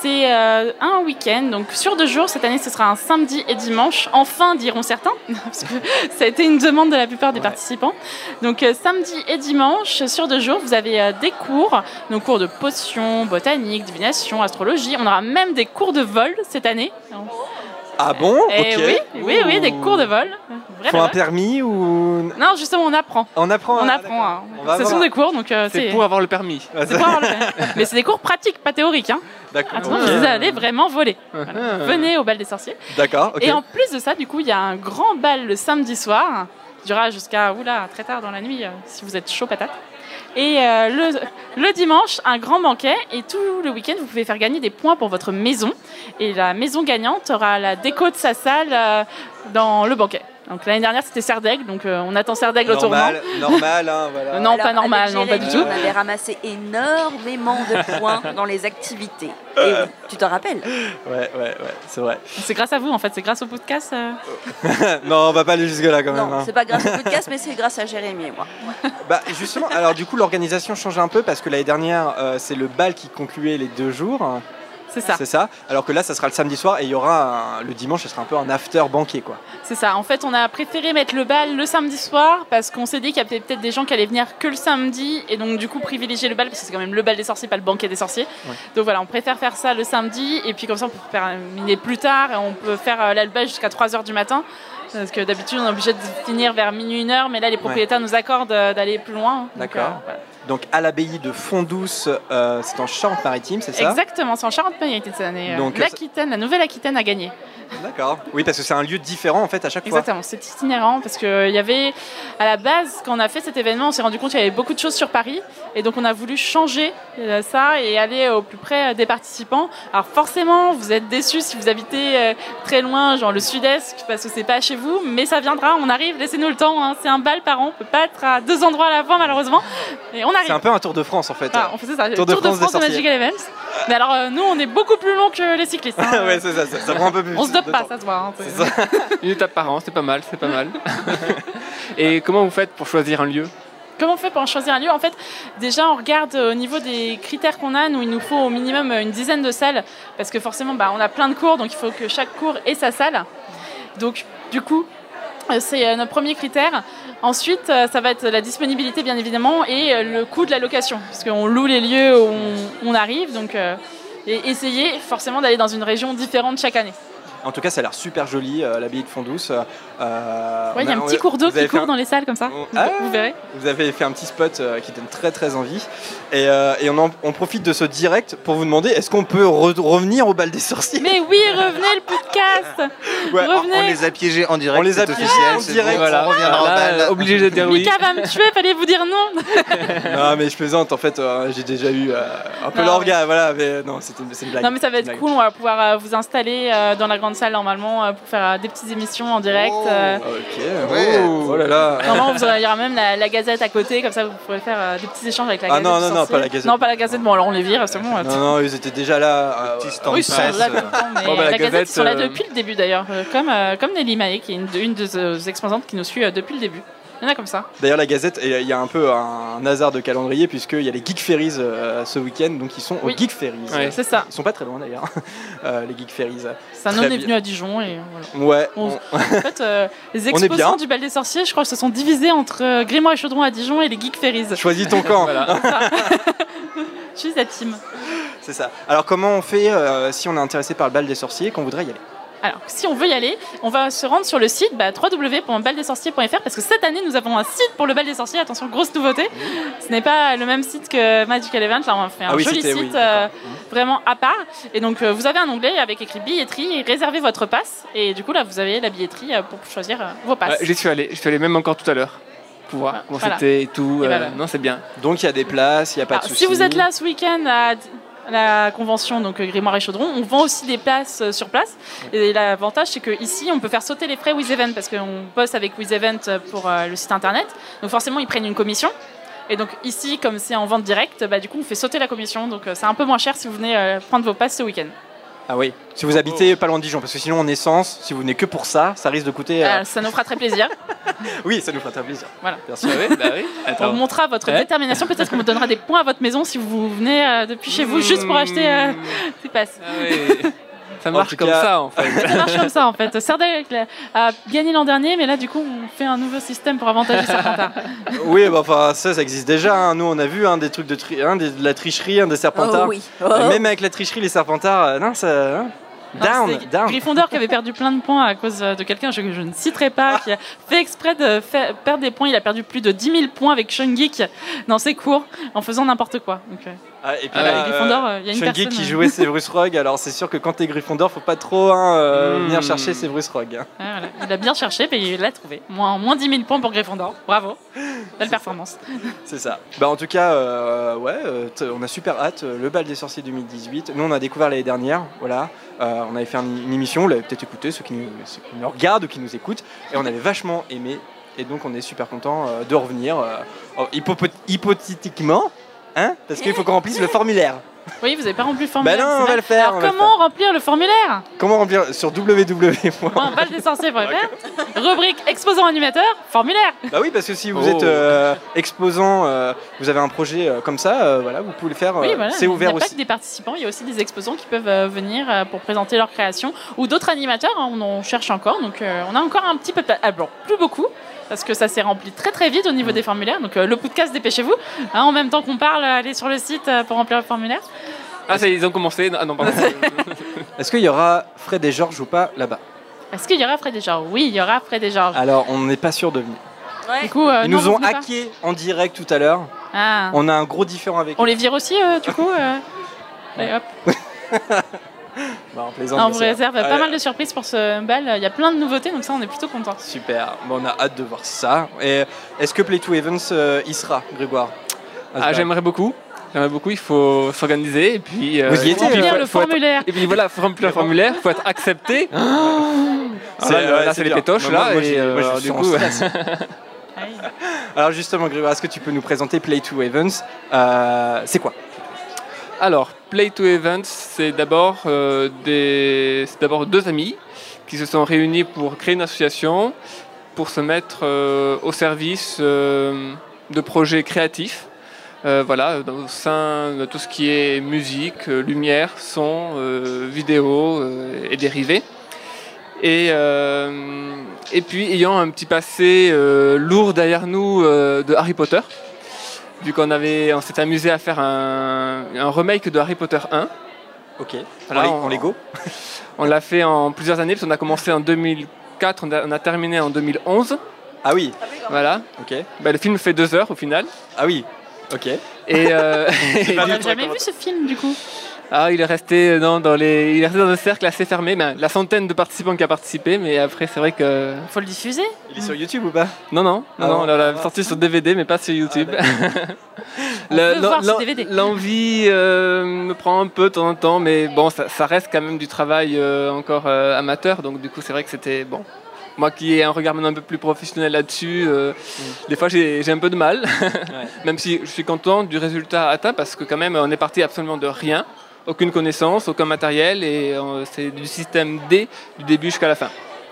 C'est euh, un week-end, donc sur deux jours. Cette année, ce sera un samedi et dimanche. Enfin, diront certains, *laughs* parce que ça a été une demande de la plupart des participants. Donc euh, samedi et dimanche, sur deux jours, vous avez des cours, donc cours de potions, botanique, divination, astrologie. On aura même des cours de vol cette année. Ah bon Et Ok. oui, oui, oui, des cours de vol. Vrai, Faut un permis ou. Non, justement, on apprend. On apprend. On ah, apprend. hein. On Ce sont des cours, donc euh, C'est pour avoir le permis. C'est pour *laughs* avoir le permis. Mais c'est des cours pratiques, pas théoriques. Hein. D'accord. Vous allez vraiment voler. Voilà. Ah. Venez au bal des sorciers. D'accord. Et en plus de ça, du coup, il y a un grand bal le samedi soir, qui durera jusqu'à oula, très tard dans la nuit, euh, si vous êtes chaud patate. Et euh, le, dimanche, un grand banquet. Et tout le week-end, vous pouvez faire gagner des points pour votre maison. Et la maison gagnante aura la déco de sa salle euh, dans le banquet. Donc l'année dernière, c'était Serdaigle. Donc euh, on attend Serdaigle au tournant. Normal, normal, hein, voilà. Euh, non, Alors, pas normal, non, pas du tout. On avait ramassé énormément de points dans les activités. Et oui, tu te rappelles Ouais, ouais, ouais, c'est vrai. C'est grâce à vous, en fait. C'est grâce au podcast. euh. *laughs* non, on va pas aller jusque-là quand même. Non, hein. c'est pas grâce au podcast, mais c'est grâce à Jérémy et moi. Bah justement, alors du coup l'organisation change un peu parce que l'année dernière euh, c'est le bal qui concluait les deux jours. C'est ça. C'est ça. Alors que là, ça sera le samedi soir et il y aura un- le dimanche, ce sera un peu un after banquet quoi. C'est ça. En fait, on a préféré mettre le bal le samedi soir parce qu'on s'est dit qu'il y avait peut-être des gens qui allaient venir que le samedi et donc du coup privilégier le bal parce que c'est quand même le bal des sorciers, pas le banquet des sorciers. Donc voilà, on préfère faire ça le samedi et puis comme ça on peut terminer plus tard et on peut faire euh, bal jusqu'à 3h du matin. Parce que d'habitude on est obligé de finir vers minuit, une heure, mais là les propriétaires nous accordent euh, d'aller plus loin. D'accord. euh, voilà. Donc à l'abbaye de Fond-Douce, euh, c'est en Charente-Maritime, c'est ça? Exactement, c'est en Charente-Maritime cette année. Euh, Donc, ça- L'Aquitaine, la Nouvelle-Aquitaine a gagné. D'accord. Oui, parce que c'est un lieu différent en fait à chaque fois. Exactement, c'est itinérant parce qu'il y avait, à la base, quand on a fait cet événement, on s'est rendu compte qu'il y avait beaucoup de choses sur Paris et donc on a voulu changer euh, ça et aller au plus près euh, des participants. Alors forcément, vous êtes déçus si vous habitez euh, très loin, genre le sud-est, parce que c'est pas chez vous, mais ça viendra, on arrive, laissez-nous le temps, hein. c'est un bal par an, on peut pas être à deux endroits à la fois malheureusement, et on arrive. C'est un peu un Tour de France en fait. Ah, on faisait ça, le Tour de France des de. Magical Events. Mais alors, euh, nous, on est beaucoup plus long que les cyclistes. hein. *laughs* ouais, c'est ça, ça, ça prend un peu plus. On se dope de pas, temps. ça se voit. hein. *laughs* Une étape par an, c'est pas mal, c'est pas mal. *laughs* Et comment vous faites pour choisir un lieu Comment on fait pour en choisir un lieu? En fait, déjà, on regarde euh, au niveau des critères qu'on a. Nous, il nous faut au minimum euh, une dizaine de salles, parce que forcément, bah, on a plein de cours, donc il faut que chaque cours ait sa salle. Donc, du coup, c'est euh, notre premier critère. Ensuite, euh, ça va être la disponibilité, bien évidemment, et euh, le coût de la location, parce qu'on loue les lieux où on, arrive, donc euh, et essayer forcément d'aller dans une région différente chaque année. En tout cas, ça a l'air super joli, euh, l'abbaye de Fond-Douce. Euh, Ouais, il y a on un petit cours d'eau qui court un- dans les salles comme ça. Vous, Ah vous verrez. Vous avez fait un petit spot euh, qui donne très très envie. Et, euh, et on, en- on profite de ce direct pour vous demander est-ce qu'on peut re- revenir au bal des sorciers? Mais oui, revenez le podcast. *laughs* Ouais, revenez. On les a piégés en direct. On les a piégés en direct. bon, Voilà. On reviendra au Là, bal. euh, obligé de dire oui. Mika va me tuer, fallait vous dire non. *laughs* Non, mais je plaisante, en fait, euh, j'ai déjà eu euh, un peu l'orga, voilà, mais euh, non, c'était c'est une blague. Non mais ça va être une cool, on va pouvoir euh, vous installer euh, dans la grande salle normalement euh, pour faire euh, des petites émissions en direct. euh. blague. Ok, oh, oh là là. Normalement, vous aurez- il y aura même la, la gazette à côté, comme ça vous pourrez faire euh, des petits échanges avec la Ah gazette. non, du non, non, sorcier. pas la Gazette. Non, pas la gazette, bon alors on les vire, c'est bon. euh, Non, non, ils étaient déjà là. euh, Petit stand Oui, ils sont là euh. tout le temps, mais Bon, bah, la, la gazette, Gazette, ils sont là euh, depuis le début d'ailleurs, euh, comme, euh, comme Nelly Maé, qui est une, de- une de nos exposantes qui nous suit euh, depuis le début. Il y en a comme ça. D'ailleurs, la Gazette, il y a un peu un hasard de calendrier, puisqu'il y a les Geek Ferries euh, ce week-end, donc ils sont Oui. au Geek Ferries. Ouais. C'est ça. Ils sont pas très loin d'ailleurs, *laughs* euh, les Geek Ferries. Ça nous est venu à Dijon et voilà. Ouais, On- on- En fait, euh, les *laughs* exposants du bal des sorciers, je crois, se sont divisés entre euh, Grimoire et Chaudron à Dijon et les Geek Ferries. choisis ton camp. Voilà. *laughs* Je suis la team. C'est ça. Alors, comment on fait euh, si on est intéressé par le bal des sorciers et qu'on voudrait y aller? Alors, si on veut y aller, on va se rendre sur le site bah, www.baldesorciers.fr parce que cette année, nous avons un site pour le bal des sorciers. Attention, grosse nouveauté. Ce n'est pas le même site que Magical Event. Là, on a fait un Ah oui, joli site oui, euh, vraiment à part. Et donc, euh, vous avez un onglet avec écrit billetterie et réservez votre passe. Et du coup, là, vous avez la billetterie euh, pour choisir vos passes. J'y suis allé, je suis allé même encore tout à l'heure pour voir comment Voilà. c'était et tout. Et voilà. Non, c'est bien. Donc, il y a des places, il n'y a pas Alors, de soucis. si vous êtes là ce week-end à la convention donc euh, Grimoire et Chaudron, on vend aussi des places euh, sur place. Et l'avantage, c'est qu'ici, on peut faire sauter les frais WizEvent parce qu'on bosse avec WizEvent pour euh, le site internet. Donc forcément, ils prennent une commission. Et donc ici, comme c'est en vente directe, bah, du coup, on fait sauter la commission. Donc c'est un peu moins cher si vous venez prendre vos passes ce week-end. Ah oui, si vous habitez pas loin de Dijon, parce que sinon en essence, si vous venez que pour ça, ça risque de coûter. euh, Euh, ça nous fera très plaisir. *laughs* Oui, ça nous fera très plaisir. Voilà. Sûr. Ah oui, bah oui. On Attends. vous montrera votre Ouais. détermination. Peut-être qu'on vous donnera des points à votre maison si vous venez euh, depuis chez vous juste pour acheter euh, des passes. Ah oui. Ça marche comme cas- ça en fait. *laughs* Ça marche comme ça en fait. Serdaigle a gagné l'an dernier, mais là du coup on fait un nouveau système pour avantager Serpentard. *laughs* Oui, bah, enfin, ça, ça existe déjà. hein. Nous, on a vu hein, des trucs de, tri- hein, des- de la tricherie, hein, des serpentards. Oh oui. Oh. Même avec la tricherie, les serpentards, euh, non, ça. Non, Down. Gryffondor qui avait perdu plein de points à cause euh, de quelqu'un que je ne citerai pas, qui a fait exprès de faire- perdre des points. Il a perdu plus de 10 000 points avec Sean Geek dans ses cours en faisant n'importe quoi. Donc, euh, Ah, et puis Ah là, Gryffondor, euh, il y a une Sean Geek personne, qui euh. jouait Severus Rogue, alors c'est sûr que quand t'es Gryffondor, faut pas trop hein, euh, Hmm. venir chercher Severus Rogue. voilà. Il a bien cherché, mais il l'a trouvé. Moins, moins 10 000 points pour Gryffondor. Bravo. Belle performance. C'est ça. Bah, en tout cas, euh, ouais, euh, on a super hâte. euh, Le bal des sorciers 2018. Nous, on a découvert l'année dernière. Voilà. Euh, on avait fait un- une émission, vous l'avez peut-être écouté, ceux qui, nous, ceux qui nous regardent ou qui nous écoutent. Et on avait vachement aimé. Et donc, on est super content de revenir. euh, oh, hypothétiquement, hein, parce qu'il faut qu'on remplisse le formulaire. Oui, vous n'avez pas rempli le formulaire. Bah non, on va le faire, Alors on va le comment remplir le formulaire Comment remplir sur www. Bon, valdesorcier.fr, rubrique exposant animateur, formulaire. Bah oui, parce que si vous Oh. êtes euh, exposant, euh, vous avez un projet euh, comme ça, euh, voilà, vous pouvez le faire. euh, Oui, voilà. c'est Il ouvert n'y a pas aussi. que des participants, il y a aussi des exposants qui peuvent euh, venir euh, pour présenter leur création ou d'autres animateurs. hein, on en cherche encore, donc euh, on a encore un petit peu de place. Ah, bon, plus beaucoup. Parce que ça s'est rempli très très vite au niveau des formulaires. Donc euh, le podcast, dépêchez-vous. Hein, en même temps qu'on parle, allez sur le site euh, pour remplir le formulaire. Ah, ça y est, ils ont commencé. Ah non, pardon. *laughs* Est-ce qu'il y aura Fred et Georges ou pas là-bas? Est-ce qu'il y aura Fred et Georges? Oui, il y aura Fred et Georges. Alors, on n'est pas sûr de venir. Du coup, euh, Ils non, nous ont hacké en direct tout à l'heure. Ah. On a un gros différent avec On les vire aussi, euh, du coup euh Allez, hop. *laughs* *laughs* Bah, on plaisante, Ah, on bien vous sûr. réserve pas mal de surprises pour ce bal. Il y a plein de nouveautés, donc ça, on est plutôt content. Super, bon, on a hâte de voir ça. Et est-ce que Play to Events euh, y sera, Grégoire Ah, j'aimerais beaucoup. J'aimerais beaucoup, il faut s'organiser et puis. euh, Vous y faut- faut- le faut être- formulaire. Et puis voilà, faut remplir le formulaire, il faut être accepté. C'est- *laughs* Ah, là, ouais, là, c'est les pétoches là. moi, et, moi, euh, du coup. *laughs* Alors justement, Grégoire, est-ce que tu peux nous présenter Play to Events Euh, C'est quoi? Alors, Play to Events, c'est d'abord euh, c'est d'abord deux amis qui se sont réunis pour créer une association pour se mettre euh, au service euh, de projets créatifs. voilà, au sein de tout ce qui est musique, lumière, son, vidéo et dérivés. Et, puis ayant un petit passé lourd derrière nous de Harry Potter, vu qu'on avait, on s'était amusé à faire un, un remake de Harry Potter 1. Ok. Voilà, En- en Lego *laughs* On l'a fait en plusieurs années, parce qu'on a commencé en 2004, on a, on a terminé en 2011. Ah oui. Voilà. Ok. Bah, le film fait deux heures au final. Ah oui. Ok. Et, euh, *laughs* On *laughs* du- n'a jamais vu ce film, du coup? Ah, il est resté dans, dans les, il est resté dans un cercle assez fermé. Ben, la centaine de participants qui a participé, mais après c'est vrai que. Faut le diffuser. Il est sur YouTube ou pas? Non, non, Ah non, non. on l'a sorti sur DVD, mais pas sur YouTube. *laughs* L'envie euh, me prend un peu de temps en temps, mais bon, ça, ça reste quand même du travail euh, encore euh, amateur, donc du coup c'est vrai que c'était bon. Moi qui ai un regard maintenant un peu plus professionnel là-dessus, euh, des fois j'ai j'ai un peu de mal, *laughs* même si je suis content du résultat atteint parce que quand même on est parti absolument de rien, aucune connaissance, aucun matériel et euh, c'est du système D du début jusqu'à la fin.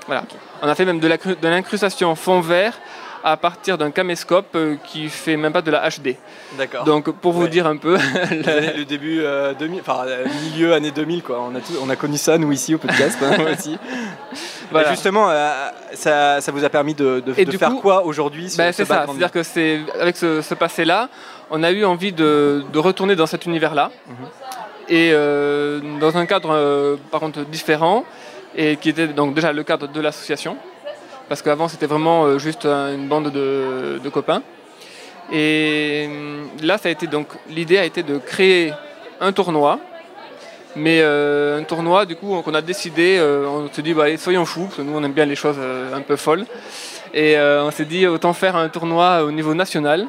Voilà. On a fait même de l'incrustation fond vert à partir d'un caméscope euh, qui fait même pas de la HD. D'accord. Donc pour vous Ouais. dire un peu, années- *laughs* le début euh, 2000, enfin euh, milieu année 2000 quoi. On a tout- on a connu ça nous ici au podcast hein, *laughs* aussi. Voilà. Et justement, euh, ça, ça vous a permis de, de- de faire coup, quoi aujourd'hui Ben, ce c'est ça, c'est-à-dire que c'est avec ce, ce passé-là, on a eu envie de, de retourner dans cet univers-là, Mhm. Et euh, dans un cadre euh, par contre différent, et qui était donc déjà le cadre de l'association, parce qu'avant c'était vraiment euh, juste un- une bande de, copains. Et hum, là, ça a été donc l'idée a été de créer un tournoi, mais un tournoi du coup qu'on a décidé, on se dit bah, soyons fous, parce que nous on aime bien les choses un peu folles. Et on s'est dit autant faire un tournoi au niveau national.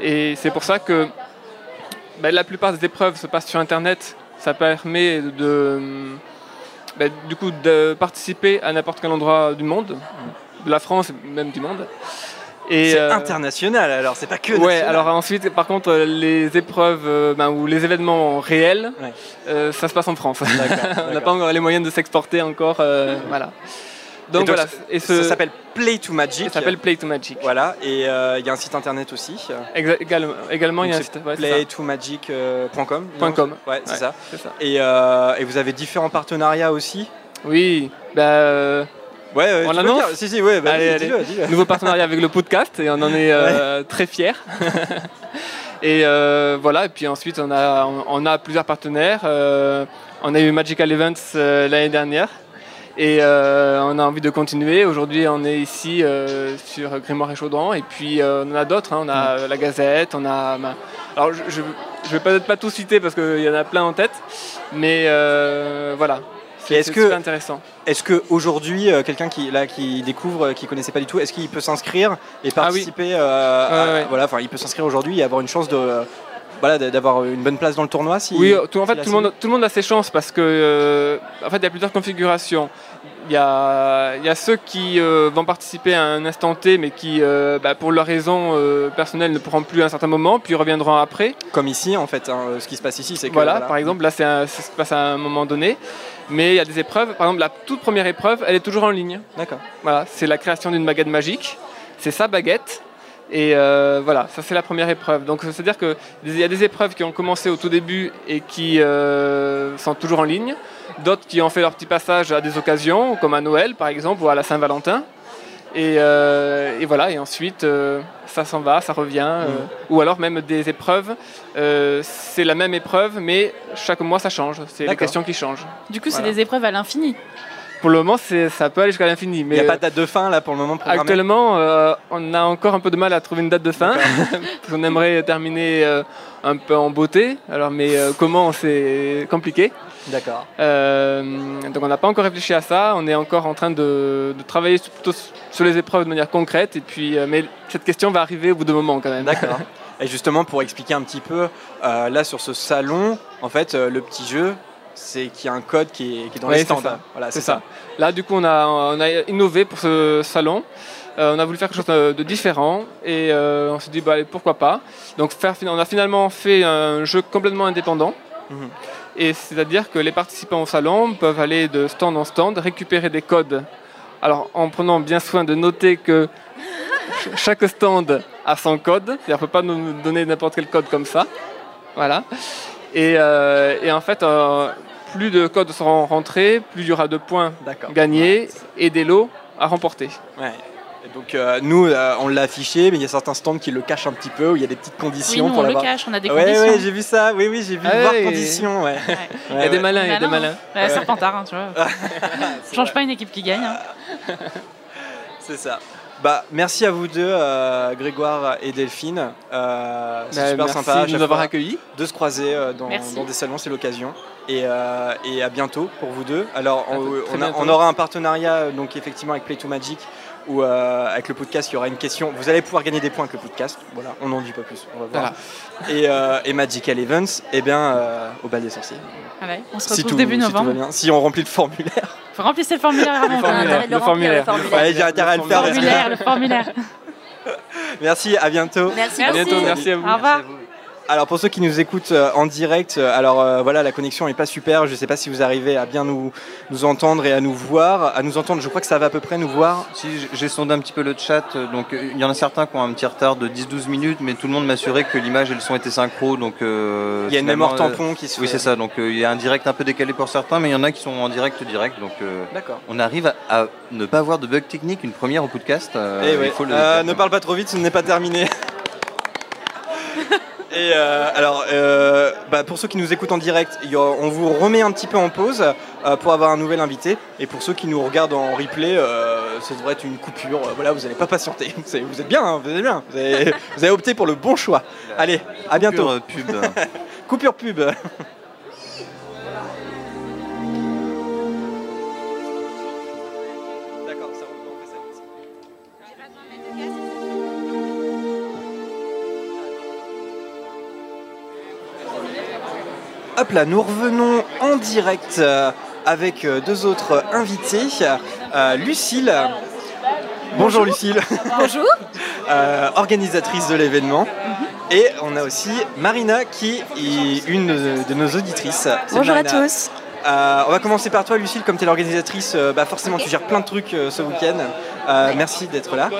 Et c'est pour ça que bah, la plupart des épreuves se passent sur Internet. Ça permet de, bah, du coup, de participer à n'importe quel endroit du monde, de la France, même du monde. C'est euh, international alors, c'est pas que Ouais, national. alors ensuite, par contre, euh, les épreuves euh, ben, ou les événements réels, Ouais. euh, ça se passe en France. *laughs* On n'a pas encore les moyens de s'exporter encore. euh, voilà. Donc, Et donc, voilà. ça- Et ce- ça s'appelle Play to Magic. Ça s'appelle Play to Magic. Voilà, et euh, il y a un site internet aussi. Exa- également, également, il y a un site. ouais, ça. playtomagic.com. Point com. Ouais, c'est Ouais, ça. c'est ça. Et, euh, et vous avez différents partenariats aussi Oui, bah, euh, Ouais, ouais, on l'annonce. Si, si, ouais, bah, Allez, allez. Nouveau partenariat avec le podcast et on en est euh, très fiers. *laughs* et euh, voilà, et puis ensuite on a, on, on a plusieurs partenaires. Euh, on a eu Magical Events euh, l'année dernière et euh, on a envie de continuer. Aujourd'hui on est ici euh, sur Grimoire et Chaudron et puis euh, on en a d'autres. hein. On a euh, la Gazette, on a. bah, alors je, je vais peut-être pas tout citer parce qu'il y en a plein en tête, mais voilà. C'est que- super intéressant. Est-ce qu'aujourd'hui, quelqu'un qui, là, qui découvre, qui connaissait pas du tout, est-ce qu'il peut s'inscrire et participer à- Ah Ouais, ouais. Voilà, enfin, il peut s'inscrire aujourd'hui et avoir une chance de, voilà, d'avoir une bonne place dans le tournoi si, Oui, tout, en fait, tout le, monde, tout le monde a ses chances parce que euh, en fait, il y a plusieurs configurations. Il y a, il y a ceux qui euh, vont participer à un instant T, mais qui, euh, bah, pour leurs raisons euh, personnelles, ne pourront plus à un certain moment, puis reviendront après. Comme ici, en fait, hein, ce qui se passe ici, c'est que. Voilà, par exemple, là, c'est ce qui se passe à un moment donné. Mais il y a des épreuves. Par exemple, la toute première épreuve, elle est toujours en ligne. D'accord. Voilà, c'est la création d'une baguette magique. C'est sa baguette. Et euh, voilà, ça c'est la première épreuve. Donc c'est-à-dire qu'il y a des épreuves qui ont commencé au tout début et qui euh, sont toujours en ligne. D'autres qui ont fait leur petit passage à des occasions, comme à Noël par exemple, ou à la Saint-Valentin. Et, euh, et voilà, et ensuite euh, ça s'en va, ça revient. euh, Ou alors même des épreuves, euh, c'est la même épreuve, mais chaque mois ça change. C'est les questions qui changent. Du coup, c'est Voilà. des épreuves à l'infini. Pour le moment, ça peut aller jusqu'à l'infini. Il n'y a pas de date de fin là pour le moment programmée Actuellement, euh, on a encore un peu de mal à trouver une date de fin. *laughs* Parce qu'on aimerait terminer euh, un peu en beauté. Alors, mais euh, comment C'est compliqué. D'accord. Donc, on n'a pas encore réfléchi à ça. On est encore en train de, de travailler sur- plutôt sur les épreuves de manière concrète. Et puis, mais cette question va arriver au bout d'un moment quand même. D'accord. *laughs* Et justement, pour expliquer un petit peu, là sur ce salon, en fait, le petit jeu, c'est qu'il y a un code qui est, qui est dans les c'est stands. ça. Voilà, c'est ça. Là, du coup, on a, on a innové pour ce salon. Euh, on a voulu faire quelque chose de, de différent et euh, on s'est dit bah, allez, pourquoi pas. Donc faire, on a finalement fait un jeu complètement indépendant. Mhm. Et c'est-à-dire que les participants au salon peuvent aller de stand en stand, récupérer des codes. Alors en prenant bien soin de noter que ch- chaque stand a son code. C'est-à-dire qu'on ne peut pas nous donner n'importe quel code comme ça. Voilà. Et, euh, et en fait, euh, plus de codes seront rentrés, plus il y aura de points gagnés et des lots à remporter. Ouais. Donc euh, nous, euh, on l'a affiché, mais il y a certains stands qui le cachent un petit peu, où il y a des petites conditions Oui, nous, pour on le cache, on a des ouais, conditions. Ouais, j'ai vu ça. Oui, oui, j'ai vu Ah ouais, conditions. Ouais. Il y a des malins, il y a des malins. Ouais, Serpentard, hein, tu vois. *laughs* Change pas une équipe qui gagne. hein. C'est ça. Bah, merci à vous deux, euh, Grégoire et Delphine. Euh, c'est Bah, super merci sympa de nous avoir accueillis. De se croiser euh, dans, des salons, c'est l'occasion. Et, euh, et à bientôt pour vous deux. Alors, on, on a- bientôt. on aura un partenariat donc effectivement avec Play to Magic où euh, avec le podcast il y aura une question. Vous allez pouvoir gagner des points avec le podcast. Voilà, on n'en dit pas plus. On va voir. Et, euh, et Magical Events, eh bien euh, au bal des sorciers. Allez, on se Si retrouve tout- début si tout novembre. va bien. Si on remplit le formulaire. Faut remplir le formulaire avant. même. formulaire, le formulaire. Ouais, j'ai intérêt à le faire. Le formulaire, le formulaire. *laughs* Merci, à bientôt. Merci. À bientôt, merci à vous. Au revoir. Alors pour ceux qui nous écoutent euh, en direct, euh, alors euh, voilà la connexion est pas super, je sais pas si vous arrivez à bien nous, nous entendre et à nous voir, à nous entendre, je crois que ça va à peu près nous voir. Si j'ai sondé un petit peu le chat, donc il y en a certains qui ont un petit retard de 10-12 minutes, mais tout le monde m'a assuré que l'image et le son étaient synchro, donc euh, Il y a une mémoire tampon qui se Oui fait. c'est ça, donc euh, il y a un direct un peu décalé pour certains, mais il y en a qui sont en direct direct, donc D'accord. on arrive à, à ne pas avoir de bug technique, une première au podcast. euh, Eh il ouais. faut le ne parle pas trop vite, ce n'est pas terminé. *laughs* Et euh, alors, euh, bah, pour ceux qui nous écoutent en direct, on vous remet un petit peu en pause euh, pour avoir un nouvel invité. Et pour ceux qui nous regardent en replay, ça devrait être une coupure. Voilà, vous n'allez pas patienter. *laughs* Vous, êtes bien, hein, vous êtes bien. Vous avez, *laughs* vous avez opté pour le bon choix. Allez, à bientôt. Coupure, pub. *laughs* coupure pub. Hop là, nous revenons en direct euh, avec euh, deux autres invités. Euh, Lucille. Bonjour, Lucille. Bonjour. *laughs* Euh, organisatrice de l'événement. Et on a aussi Marina qui est une de- nos auditrices. Bonjour à tous. Euh, on va commencer par toi, Lucille. Comme tu es l'organisatrice, bah forcément tu gères plein de trucs ce week-end. Euh, Merci d'être là.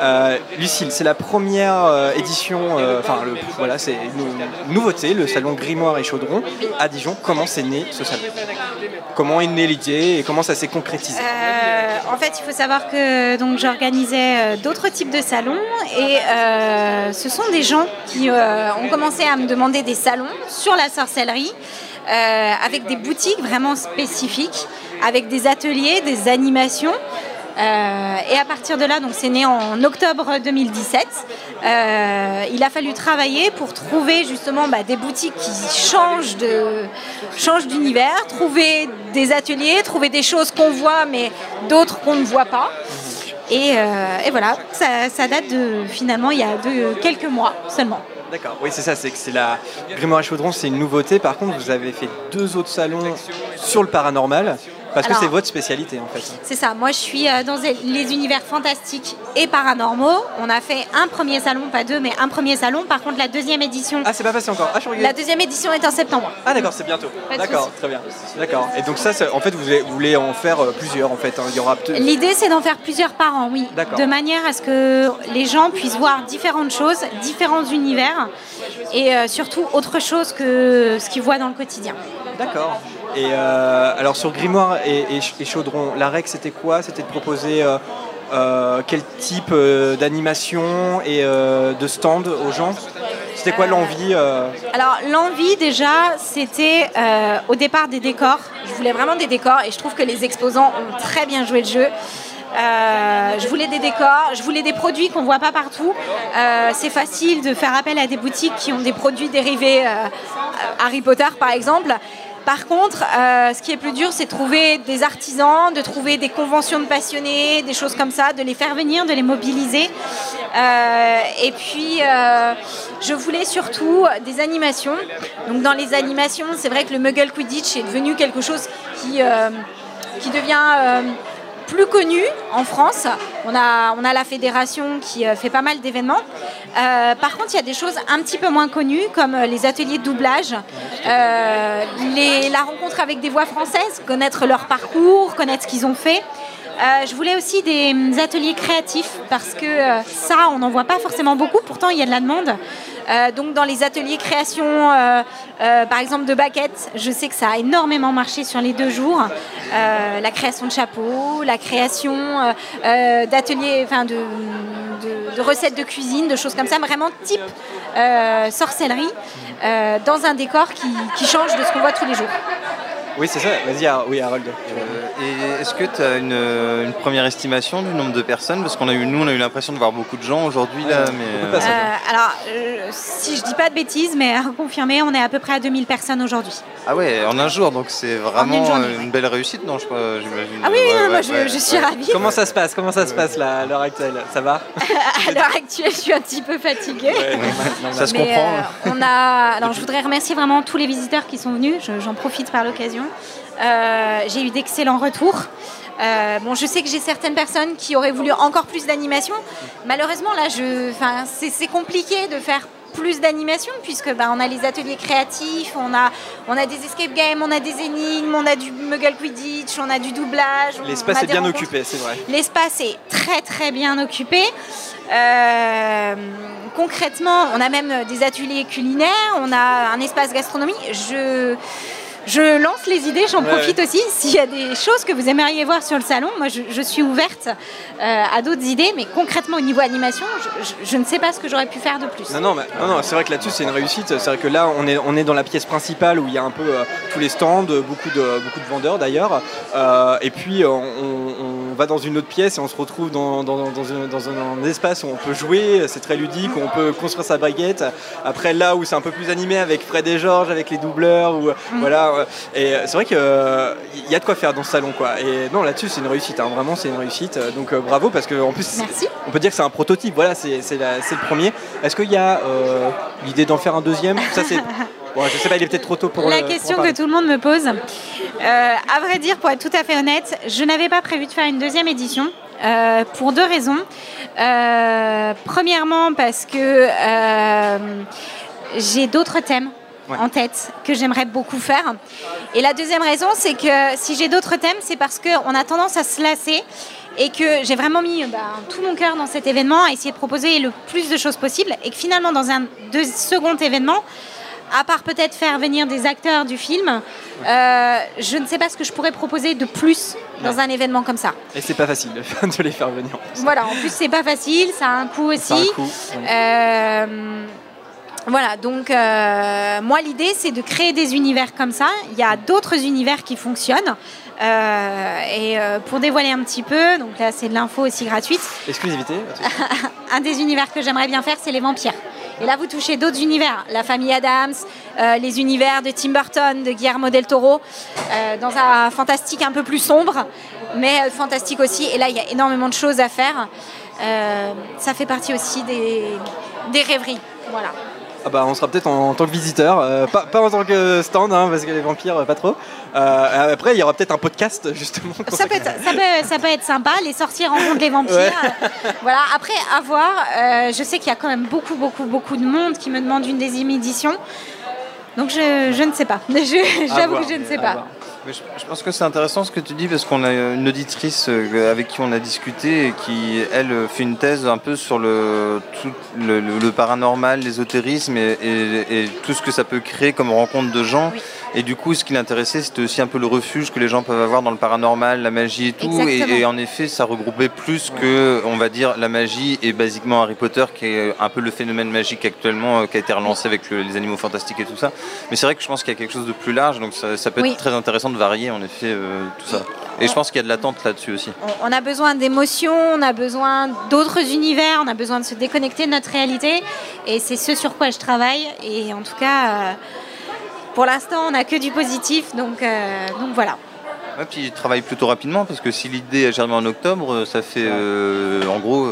Euh, Lucille, c'est la première euh, édition, enfin voilà, c'est une, nouveauté, le salon Grimoire et Chaudron à Dijon. Comment c'est né ce salon? Comment est née l'idée et comment ça s'est concrétisé? En fait, il faut savoir que j'organisais d'autres types de salons et ce sont des gens qui ont commencé à me demander des salons sur la sorcellerie avec des boutiques vraiment spécifiques, avec des ateliers, des animations. Euh, et à partir de là, donc c'est né en octobre 2017. euh, il a fallu travailler pour trouver justement bah, des boutiques qui changent de changent d'univers, trouver des ateliers, trouver des choses qu'on voit mais d'autres qu'on ne voit pas. Et, euh, voilà, ça, date de finalement il y a de, quelques mois seulement. D'accord, oui c'est ça, c'est que c'est la Grimoire Chaudron, c'est une nouveauté. Par contre, vous avez fait deux autres salons sur le paranormal, parce que c'est votre spécialité en fait. C'est ça, moi je suis euh, dans les univers fantastiques et paranormaux. On a fait un premier salon, pas deux, mais un premier salon. Par contre, la deuxième édition. Ah, c'est pas passé encore. Ah, je. La deuxième édition est en septembre. Ah d'accord, c'est bientôt. D'accord, très bien. D'accord. Et donc ça, en fait, vous voulez, en faire euh, plusieurs en fait. hein. Il y aura L'idée, c'est d'en faire plusieurs par an, oui. D'accord. De manière à ce que les gens puissent voir différentes choses, différents univers, et euh, surtout autre chose que ce qu'ils voient dans le quotidien. D'accord. Et euh, alors sur Grimoire et, et Ch- et Chaudron, la règle c'était quoi? C'était de proposer euh, euh, quel type d'animation et de stand aux gens? C'était quoi l'envie Alors l'envie déjà, c'était au départ des décors. Je voulais vraiment des décors et je trouve que les exposants ont très bien joué le jeu. Je voulais des décors, je voulais des produits qu'on voit pas partout. C'est facile de faire appel à des boutiques qui ont des produits dérivés Harry Potter par exemple. Par contre, euh, ce qui est plus dur, c'est de trouver des artisans, de trouver des conventions de passionnés, des choses comme ça, de les faire venir, de les mobiliser. Euh, et puis, euh, je voulais surtout des animations. Donc, dans les animations, c'est vrai que le Muggle Quidditch est devenu quelque chose qui, qui devient plus connu en France. On a, on a la fédération qui euh, fait pas mal d'événements. Euh, par contre, il y a des choses un petit peu moins connues, comme euh, les ateliers de doublage, la rencontre avec des voix françaises, connaître leur parcours, connaître ce qu'ils ont fait. Je voulais aussi des hum, ateliers créatifs parce que ça, on n'en voit pas forcément beaucoup. Pourtant, il y a de la demande. Euh, donc, dans les ateliers création, euh, euh, par exemple de baguettes, je sais que ça a énormément marché sur les deux jours. La création de chapeaux, la création d'ateliers, enfin de, recettes de cuisine, de choses comme ça, vraiment type sorcellerie, dans un décor qui change de ce qu'on voit tous les jours. Oui, c'est ça. Vas-y, oui, Harold. Euh, et est-ce que tu as une, une première estimation du nombre de personnes? Parce qu'on a eu, nous, on a eu l'impression de voir beaucoup de gens aujourd'hui là, mais. Euh, alors, euh, si je dis pas de bêtises, mais à confirmer, on est à peu près à 2000 personnes aujourd'hui. Ah ouais, en un jour, donc c'est vraiment journée, euh, une belle réussite, non je crois, j'imagine. Ah oui, Ouais, non, ouais, moi, ouais, je- ouais, je suis ravie. Comment ça se passe? Comment ça se passe là, à l'heure actuelle? Ça va? *laughs* À l'heure actuelle, je suis un petit peu fatiguée. Ça se Mais, comprend. euh, on a, alors, je voudrais remercier vraiment tous les visiteurs qui sont venus. Je- J'en profite par l'occasion. Euh, j'ai eu d'excellents retours. Euh, bon, je sais que j'ai certaines personnes qui auraient voulu encore plus d'animation. Malheureusement, là, je, c'est compliqué de faire plus d'animation puisque bah, on a les ateliers créatifs, on a, on a des escape games, on a des énigmes, on a du Muggle Quidditch, on a du doublage. L'espace est bien rencontres. occupé, c'est vrai. L'espace est très très bien occupé. Euh, concrètement, on a même des ateliers culinaires, on a un espace gastronomie. Je, je lance les idées, j'en Ouais, profite aussi. S'il y a des choses que vous aimeriez voir sur le salon, moi je, je suis ouverte euh, à d'autres idées, mais concrètement au niveau animation, je, je- je ne sais pas ce que j'aurais pu faire de plus. Non, non, mais- non, non, c'est vrai que là-dessus c'est une réussite. C'est vrai que là on est, on est dans la pièce principale où il y a un peu euh, tous les stands, beaucoup de, beaucoup de vendeurs d'ailleurs. Euh, et puis on, on va dans une autre pièce et on se retrouve dans, dans, dans un, dans un- un espace où on peut jouer, c'est très ludique, où on peut construire sa baguette. Après là où c'est un peu plus animé avec Fred et Georges, avec les doubleurs, ou, voilà. euh, Et c'est vrai qu'il y a de quoi faire dans ce salon quoi. Et non là-dessus c'est une réussite, hein, vraiment c'est une réussite. Donc euh, bravo parce que en plus Merci. on peut dire que c'est un prototype, voilà, c'est c'est la- c'est le premier. Est-ce qu'il y a euh, l'idée d'en faire un deuxième? Ça c'est. *laughs* Bon, je sais pas, il est peut-être trop tôt pour La question que tout le monde me pose. Euh, à vrai dire, pour être tout à fait honnête, je n'avais pas prévu de faire une deuxième édition. euh, pour deux raisons. Euh, premièrement, parce que j'ai d'autres thèmes Ouais. en tête que j'aimerais beaucoup faire. Et la deuxième raison, c'est que si j'ai d'autres thèmes, c'est parce qu'on a tendance à se lasser et que j'ai vraiment mis bah, tout mon cœur dans cet événement, à essayer de proposer le plus de choses possible et que finalement, dans un deux- second événement, à part peut-être faire venir des acteurs du film, euh, je ne sais pas ce que je pourrais proposer de plus dans Ouais. un événement comme ça. Et c'est pas facile de les faire venir. Voilà, en plus c'est pas facile, ça a un coût aussi. Ça a un coût. Euh, voilà, donc euh, moi l'idée c'est de créer des univers comme ça. Il y a d'autres univers qui fonctionnent. Euh, et euh, pour dévoiler un petit peu, donc là c'est de l'info aussi gratuite, Exclusivité. *laughs* un des univers que j'aimerais bien faire c'est les vampires. Et là vous touchez d'autres univers, la famille Adams, euh, les univers de Tim Burton, de Guillermo del Toro, euh, dans un fantastique un peu plus sombre, mais euh, fantastique aussi. Et là il y a énormément de choses à faire. Ça fait partie aussi des, des rêveries. Voilà. Ah bah on sera peut-être en, en tant que visiteur, euh, pas, pas en tant que stand, hein, parce que les vampires, euh, pas trop. Euh, après, il y aura peut-être un podcast, *laughs* justement. Ça peut, être, ça, peut, ça peut être sympa, les sorciers rencontrent les vampires. Ouais. Voilà, après, à voir. Je sais qu'il y a quand même beaucoup, beaucoup, beaucoup de monde qui me demande une deuxième édition. Donc je, je ne sais pas. *laughs* J'avoue que je ne sais pas. Je, pense que c'est intéressant ce que tu dis parce qu'on a une auditrice euh, avec qui on a discuté et qui, elle, fait une thèse un peu sur le, paranormal, l'ésotérisme et tout ce que ça peut créer comme rencontre de gens. Et du coup, ce qui l'intéressait, c'était aussi un peu le refuge que les gens peuvent avoir dans le paranormal, la magie et tout. Et, en effet, ça regroupait plus que, on va dire, la magie et basiquement Harry Potter, qui est un peu le phénomène magique actuellement, euh, qui a été relancé avec le- les animaux fantastiques et tout ça. Mais c'est vrai que je pense qu'il y a quelque chose de plus large, donc ça, ça peut Oui. être très intéressant de varier en effet euh, tout ça. Et je pense qu'il y a de l'attente là-dessus aussi. On a besoin d'émotions, on a besoin d'autres univers, on a besoin de se déconnecter de notre réalité. Et c'est ce sur quoi je travaille. Et en tout cas, euh, pour l'instant, on n'a que du positif. Donc, euh, donc voilà. Ouais, puis il travaille plutôt rapidement parce que si l'idée a germé en octobre, euh, ça fait euh, en gros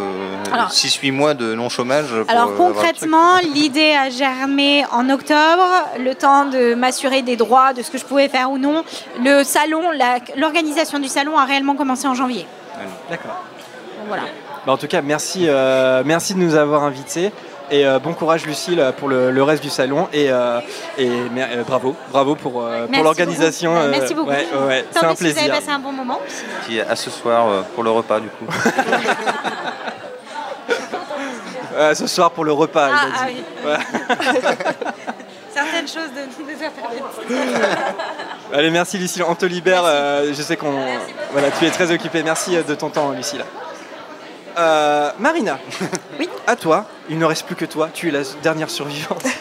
Alors- 6-8 mois de non chômage. pour, Alors euh, concrètement, *laughs* l'idée a germé en octobre, le temps de m'assurer des droits, de ce que je pouvais faire ou non. Le salon, l'organisation du salon a réellement commencé en janvier. D'accord. Donc voilà. Bah, en tout cas, merci, euh, merci de nous avoir invités. Et euh, bon courage Lucille pour le, le reste du salon et, euh, et euh, bravo, bravo pour, euh, pour l'organisation. euh, Merci beaucoup. ouais, ouais, c'est un si vous plaisir. avez passé un bon moment. Qui est à ce soir euh, pour le repas du coup. *laughs* Euh, ce soir pour le repas. Ah, dit. ah Ouais. *laughs* Certaines choses de, permettre. *laughs* Allez, merci Lucille. On te libère. euh, je sais qu'on. Voilà, tu es très occupée. Merci de ton temps, Lucille. Euh, Marina. Oui. À toi. Il ne reste plus que toi. Tu es la dernière survivante. *laughs*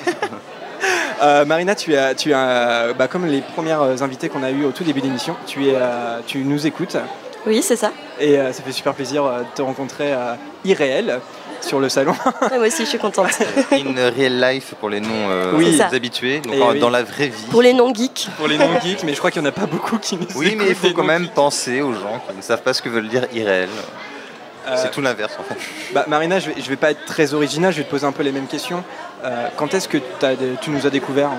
Euh, Marina, tu es, tu es euh, bah, comme les premières invitées qu'on a eues au tout début d'émission. Tu es, euh, tu nous écoutes. Oui, c'est ça. Et euh, ça fait super plaisir de te rencontrer euh, irréel sur le salon. *laughs* moi aussi, je suis contente. *laughs* In real life pour les non euh, Oui. habitués, donc Et en- oui. dans la vraie vie. Pour les non-geeks. Pour les non-geeks, mais je crois qu'il n'y en a pas beaucoup qui nous Oui, mais il faut quand même penser aux gens qui ne savent pas ce que veulent dire irréel. Euh, C'est tout l'inverse en fait. Bah, Marina, je vais, je vais pas être très original, je vais te poser un peu les mêmes questions. Euh, quand est-ce que tu nous as découvert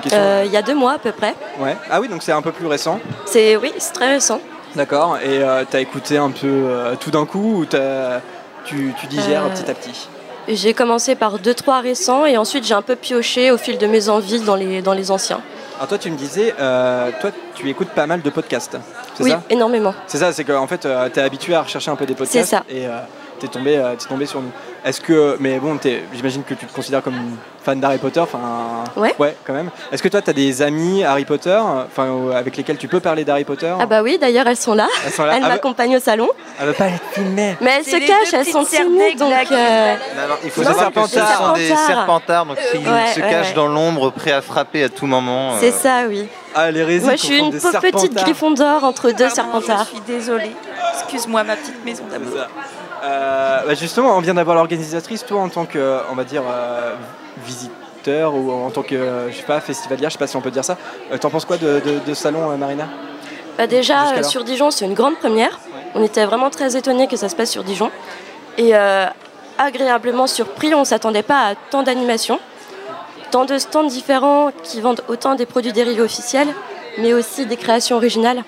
question. Euh, Il y a deux mois à peu près. Ouais. Ah oui, donc c'est un peu plus récent. C'est oui, c'est très récent. D'accord. Et euh, t'as écouté un peu euh, tout d'un coup ou t'as- tu, tu digères Euh, petit à petit? J'ai commencé par deux trois récents et ensuite j'ai un peu pioché au fil de mes envies dans les dans les anciens. Alors toi, tu me disais, euh, toi, tu écoutes pas mal de podcasts. Oui, ça énormément. C'est ça, c'est qu'en fait, euh, t'es habitué à rechercher un peu des podcasts. C'est ça. Et euh, t'es tombé, euh, t'es tombé sur nous. Est-ce que, mais bon, j'imagine que tu te considères comme une fan d'Harry Potter, enfin. Ouais. Ouais, quand même. Est-ce que toi, t'as des amis Harry Potter, enfin, euh, avec lesquels tu peux parler d'Harry Potter Ah bah oui, d'ailleurs elles sont là. Elles sont là. Elles Ah bah- m'accompagnent au salon. Elle veut pas être filmée. Mais elles se les cachent, elles sont timides donc. serpents euh, Non, non, il faut Non, savoir que ce serpentards. sont des Serpentards. donc ils Ouais, se ouais, cachent ouais. dans l'ombre, prêts à frapper à tout moment. C'est euh. ça, oui. Ah, les Moi je suis une des petite serpentards. Gryffondor entre deux serpentards. Je suis désolée. Excuse-moi, ma petite maison d'amour. Euh, bah justement, on vient d'avoir l'organisatrice. Toi, en tant que, on va dire, euh, visiteur ou en tant que, euh, je sais pas, festivalière, je sais pas si on peut dire ça. Euh, T'en penses quoi de, de, de ce salon, euh, Marina? Bah déjà, euh, sur Dijon, c'est une grande première. On était vraiment très étonnés que ça se passe sur Dijon. Et euh, agréablement surpris, on ne s'attendait pas à tant d'animations, tant de stands différents qui vendent autant des produits dérivés officiels, mais aussi des créations originales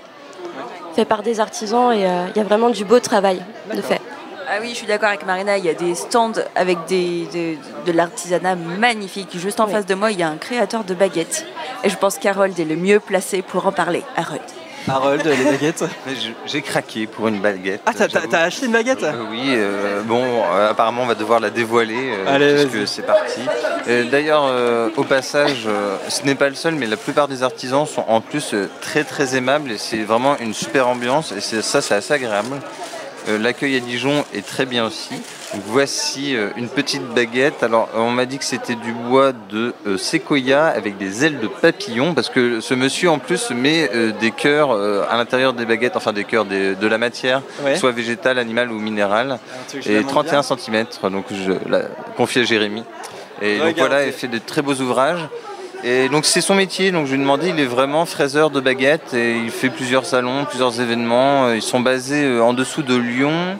faites par des artisans. Et euh, il y a vraiment du beau travail de fait. Ah oui, je suis d'accord avec Marina. Il y a des stands avec des, de, de l'artisanat magnifique. Juste en face de moi, il y a un créateur de baguettes. Et je pense qu'Harold est le mieux placé pour en parler. Harold. Harold, les baguettes? J'ai craqué pour une baguette. Ah, t'as- acheté une baguette? Euh, Oui, euh, bon, euh, apparemment on va devoir la dévoiler euh, Allez, puisque c'est parti. D'ailleurs, euh, au passage, euh, ce n'est pas le seul, mais la plupart des artisans sont en plus euh, très très aimables et c'est vraiment une super ambiance et c'est- ça c'est assez agréable. Euh, L'accueil à Dijon est très bien aussi. Donc, voici euh, une petite baguette. Alors on m'a dit que c'était du bois de euh, séquoia avec des ailes de papillon parce que ce monsieur en plus met des cœurs à l'intérieur des baguettes, enfin des cœurs des- de la matière, Ouais. soit végétale, animale ou minérale. Et montre 31 bien cm, donc je la confie à Jérémy. Et donc voilà, il fait de très beaux ouvrages. Et donc c'est son métier, donc je lui ai demandé, il est vraiment fraiseur de baguettes et il fait plusieurs salons, plusieurs événements. Euh, Ils sont basés euh, en dessous de Lyon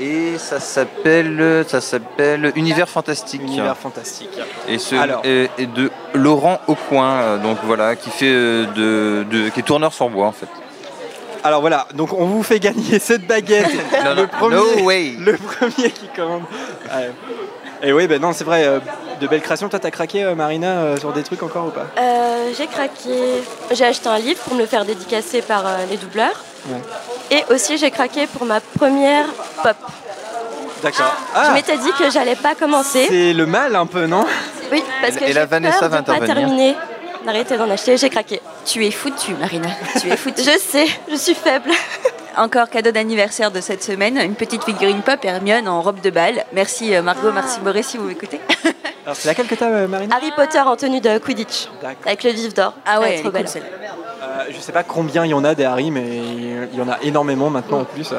Et ça s'appelle, ça s'appelle Univers fantastique. Univers fantastique. Et, ce, Alors. de Laurent Aucoin, euh, donc voilà, qui fait de, de- qui est tourneur sur bois en fait. Alors voilà, donc on vous fait gagner *laughs* cette baguette. Non, le non, premier, no way. le premier qui commande. Ouais. Et oui, ben non, c'est vrai, euh, de belles créations. Toi, t'as craqué, euh, Marina, euh, sur des trucs encore ou pas? Euh, j'ai craqué. J'ai acheté un livre pour me le faire dédicacer par les doubleurs. Ouais. Et aussi, j'ai craqué pour ma première pop. D'accord. Je m'étais dit que j'allais pas commencer. Ah. C'est le mal un peu, non? Oui, parce que Et j'ai la Vanessa peur va de pas intervenir. terminer. D'arrêter d'en acheter, j'ai craqué. Tu es foutue, Marina. Tu es foutue. *laughs* Je sais, je suis faible. *laughs* Encore cadeau d'anniversaire de cette semaine, une petite figurine pop Hermione en robe de bal. Merci euh, Margot, merci Boris si vous m'écoutez. *laughs* Alors, c'est laquelle que t'as, euh, Marina Harry Potter en tenue de Quidditch, avec le vif d'or. Ah ouais, trop cool, belle. celle-là. Euh, Je sais pas combien il y en a des Harry, mais il y en a énormément maintenant en plus.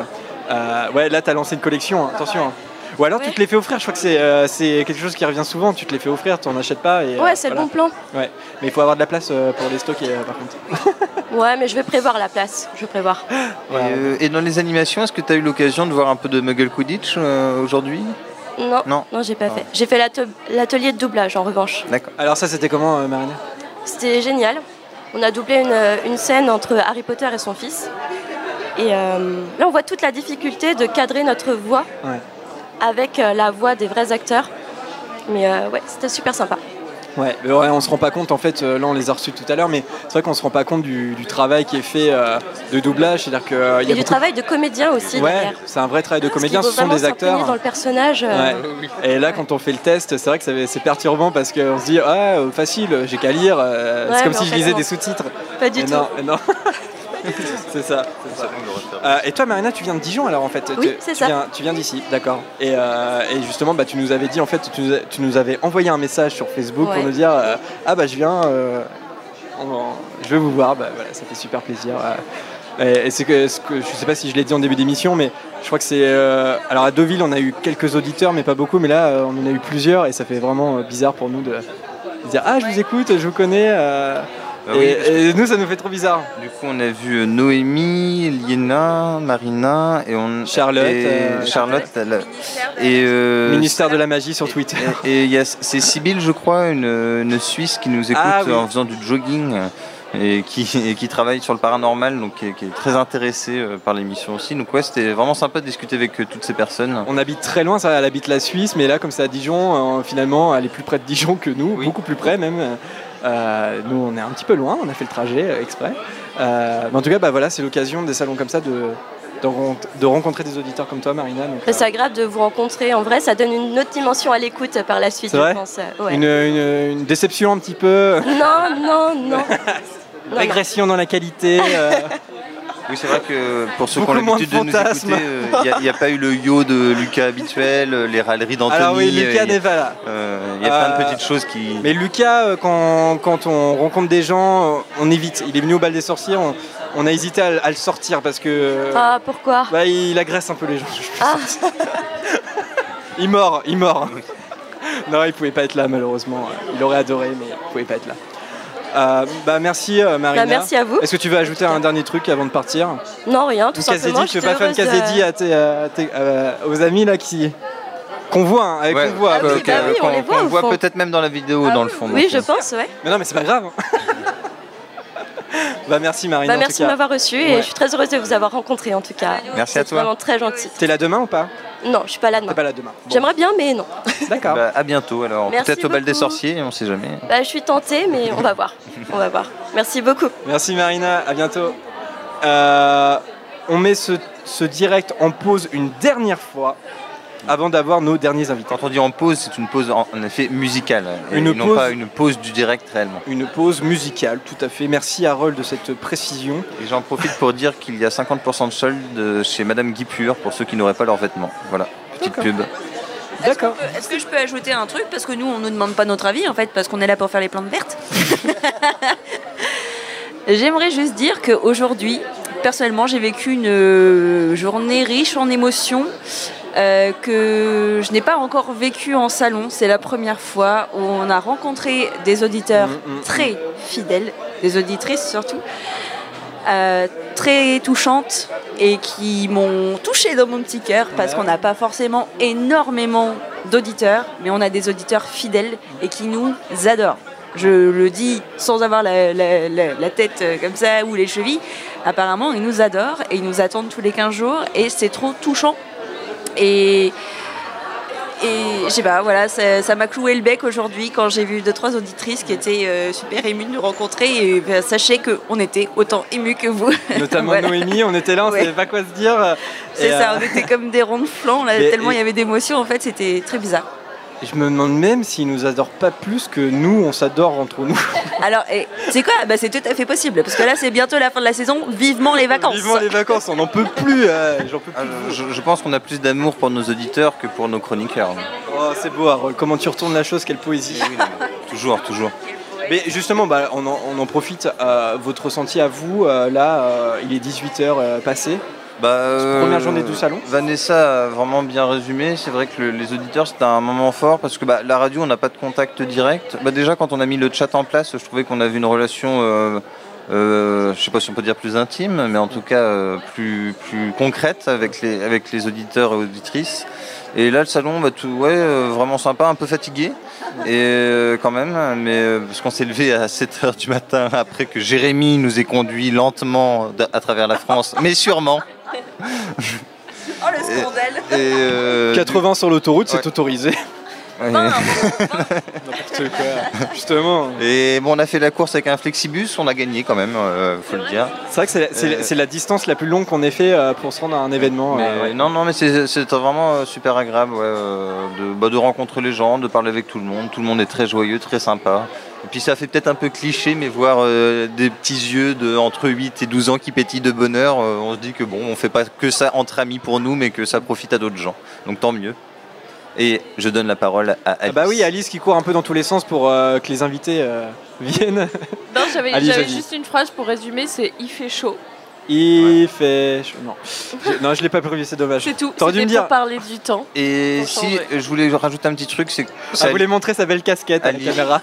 Euh, ouais, là, t'as lancé une collection, hein, attention. hein. Ou alors, tu te les fais offrir. Je crois que c'est euh, c'est quelque chose qui revient souvent. Tu te les fais offrir, tu en achètes pas. Et, euh, Ouais, c'est le bon plan. Ouais, mais il faut avoir de la place euh, pour les stocker, euh, par contre. *laughs* Ouais, mais je vais prévoir la place. Je vais prévoir. Et, euh, et dans les animations, est-ce que tu as eu l'occasion de voir un peu de Muggle Quidditch euh, aujourd'hui? Non, Non. non, j'ai pas fait. J'ai fait l'atelier de doublage en revanche. D'accord. Alors, ça, c'était comment, euh, Marina? C'était génial. On a doublé une, une scène entre Harry Potter et son fils. Et euh, là, on voit toute la difficulté de cadrer notre voix Ouais. Avec euh, la voix des vrais acteurs. Mais euh, ouais, c'était super sympa. Ouais, on se rend pas compte en fait, euh, là on les a reçus tout à l'heure, mais c'est vrai qu'on se rend pas compte du, du travail qui est fait euh, de doublage, c'est-à-dire que euh, il y a du beaucoup- travail de comédien aussi Ouais, c'est un vrai travail de comédien, ce sont des acteurs. dans le personnage. euh, Ouais. Et là, quand on fait le test, c'est vrai que c'est perturbant parce qu'on se dit, ah, facile, j'ai qu'à lire. Ouais, c'est comme si je lisais non. des sous-titres. Pas du tout. Non, non. *laughs* *laughs* c'est ça. Euh, et toi, Marina, tu viens de Dijon alors en fait Oui, Tu- c'est ça. Viens, tu viens d'ici, d'accord. Et, euh, et justement, bah, tu nous avais dit en fait, tu nous, a- tu nous avais envoyé un message sur Facebook Ouais. pour nous dire, euh, ah bah je viens, en- je vais vous voir. Bah voilà, ça fait super plaisir. Et, et c'est que, ce que- je sais pas si je l'ai dit en début d'émission, mais je crois que c'est. alors à Deauville, on a eu quelques auditeurs, mais pas beaucoup. Mais là, on en a eu plusieurs, et ça fait vraiment bizarre pour nous de, de dire ah je vous écoute, je vous connais. Euh, Ah et, oui, et nous, ça nous fait trop bizarre. Du coup, on a vu euh, Noémie, Liena, Marina et on Charlotte, et euh, Charlotte, elle- et euh, Ministère de la magie sur Twitter. Et il y a c'est Sybille, je crois, une, une Suisse qui nous écoute Ah oui. en faisant du jogging et qui, et qui travaille sur le paranormal, donc qui est, qui est très intéressée euh, par l'émission aussi. Donc ouais, c'était vraiment sympa de discuter avec euh, toutes ces personnes. On habite très loin, ça, elle habite la Suisse, mais là, comme c'est à Dijon, euh, finalement, elle est plus près de Dijon que nous, beaucoup plus près même. Euh, nous, on est un petit peu loin, on a fait le trajet euh, exprès. Euh, mais en tout cas, bah, voilà, c'est l'occasion des salons comme ça de, de, ren- de rencontrer des auditeurs comme toi, Marina. Mais euh, C'est agréable de vous rencontrer. En vrai, ça donne une autre dimension à l'écoute par la suite, c'est je vrai pense. ouais. une, une- une déception un petit peu, Non, non, non. *laughs* régression dans la qualité. euh, *laughs* Oui, c'est vrai que pour ceux qui ont l'habitude de de nous écouter, euh, il n'y a, pas eu le yo de Lucas habituel, euh, les râleries d'Anthony. Alors oui, Lucas euh, n'est pas là. euh, Il y a plein de petites choses qui. Mais Lucas, quand, quand on rencontre des gens, on évite. Il est venu au bal des sorciers, on, on a hésité à, à le sortir parce que. Ah, pourquoi? bah, il agresse un peu les gens. Ah, *laughs* Il mord, il mord. non, il pouvait pas être là malheureusement. Il aurait adoré, mais il pouvait pas être là. Euh, bah merci euh, Marina. Bah, merci à vous. Est-ce que tu veux ajouter un dernier truc avant de partir non, rien, tout Ou simplement. Tu veux pas faire une de- Kazedi à tes, à tes- euh, aux amis là qui qu'on voit, hein, avec Ouais, qu'on voit. Ah oui, euh, bah oui, on les voit peut-être même dans la vidéo, dans le fond. Oui, je euh, pense, ouais. Mais non, mais c'est pas grave. Bah merci Marina. Bah, merci de m'avoir reçu et Ouais. je suis très heureuse de vous avoir rencontré en tout cas. Merci à C'est toi. vraiment très gentil. T'es là demain ou pas Non, je suis pas là demain. T'es pas là demain. Bon. J'aimerais bien, mais non. D'accord. bah, à bientôt alors. Merci Peut-être au bal des sorciers, on sait jamais. Bah, je suis tentée, mais on va voir. On va voir. Merci beaucoup. Merci Marina, à bientôt. Euh, on met ce, ce direct en pause une dernière fois avant d'avoir nos derniers invités. Quand on dit en pause, c'est une pause en, en effet musicale. Et Une non pause- pas une pause du direct réellement. Une pause musicale, tout à fait. Merci Harold de cette précision. Et j'en profite pour dire qu'il y a 50% de solde chez Madame Guipure pour ceux qui n'auraient pas leurs vêtements. Voilà, petite pub. D'accord. Est-ce que je peux ajouter un truc? Parce que nous, on ne nous demande pas notre avis, en fait, parce qu'on est là pour faire les plantes vertes. *laughs* J'aimerais juste dire qu'aujourd'hui, personnellement, j'ai vécu une euh, journée riche en émotions euh, que je n'ai pas encore vécu en salon. C'est la première fois où on a rencontré des auditeurs Mm, mm, très fidèles, des auditrices surtout, euh, très touchantes, et qui m'ont touché dans mon petit cœur parce qu'on n'a pas forcément énormément d'auditeurs, mais on a des auditeurs fidèles et qui nous adorent. Je le dis sans avoir la, la- la- la tête euh, comme ça ou les chevilles. Apparemment, ils nous adorent et ils nous attendent tous les 15 jours et c'est trop touchant. Et, et je sais pas, voilà, ça m'a cloué le bec aujourd'hui quand j'ai vu deux trois auditrices qui étaient euh, super émues de nous rencontrer. Et ben, sachez qu'on était autant émus que vous. *laughs* Notamment Voilà. Noémie, on était là, on Ouais. savait pas quoi se dire. C'est ça, euh, on était comme des ronds de flanc, là, *laughs* tellement il et- y avait d'émotions, en fait, c'était très bizarre. Je me demande même s'ils nous adorent pas plus que nous, on s'adore entre nous. *laughs* Alors, c'est quoi? Bah, C'est tout à fait possible, parce que là, c'est bientôt la fin de la saison, vivement les vacances. Vivement les vacances, on n'en peut plus. euh, J'en peux plus. Ah, je, je pense qu'on a plus d'amour pour nos auditeurs que pour nos chroniqueurs. Oh, c'est beau, Harold. Comment tu retournes la chose, quelle poésie. Toujours, toujours. Mais justement, bah, on, en, on en profite. euh, votre ressenti à vous, euh, là, euh, il est 18h passé. Bah, euh, Première journée du salon Vanessa a vraiment bien résumé. C'est vrai que le- les auditeurs, c'était un moment fort parce que bah, la radio, on n'a pas de contact direct. Bah, déjà, quand on a mis le chat en place, je trouvais qu'on avait une relation, euh, euh, je sais pas si on peut dire plus intime, mais en tout cas euh, plus, plus concrète avec les, avec les auditeurs et auditrices. Et là, le salon, bah, tout, ouais, euh, vraiment sympa, un peu fatigué. Et euh, quand même, mais euh, parce qu'on s'est levé à *laughs* 7h du matin après que Jérémy nous ait conduit lentement à travers la France, mais sûrement. Oh, le scandale Et, euh, 80 sur l'autoroute, c'est Ouais. autorisé. Ouais. *laughs* N'importe quoi. *laughs* Justement. Et bon, on a fait la course avec un flexibus, on a gagné quand même, euh, faut le dire. C'est vrai que c'est la, Euh, distance la plus longue qu'on ait fait euh, pour se rendre à un événement. Mais, euh, ouais. Non, non, mais c'est c'est vraiment euh, super agréable ouais, euh, de, bah, de rencontrer les gens, de parler avec tout le monde. Tout le monde est très joyeux, très sympa. Et puis ça fait peut-être un peu cliché, mais voir euh, des petits yeux de entre 8 et 12 ans qui pétillent de bonheur, euh, on se dit que bon, on fait pas que ça entre amis pour nous, mais que ça profite à d'autres gens. Donc tant mieux. Et je donne la parole à Alice. Ah bah oui, Alice qui court un peu dans tous les sens pour euh, que les invités euh, *laughs* viennent. Non, j'avais Alice, j'avais vas-y. juste une phrase pour résumer, c'est il fait chaud. Il fait. chaud. Non, Je- non je l'ai pas prévu, c'est dommage. *laughs* C'est tout. T'aurais dû me dire. pour parler du temps. Et si changer. je voulais rajouter un petit truc, c'est que Elle ça- voulait montrer sa belle casquette à la caméra. A-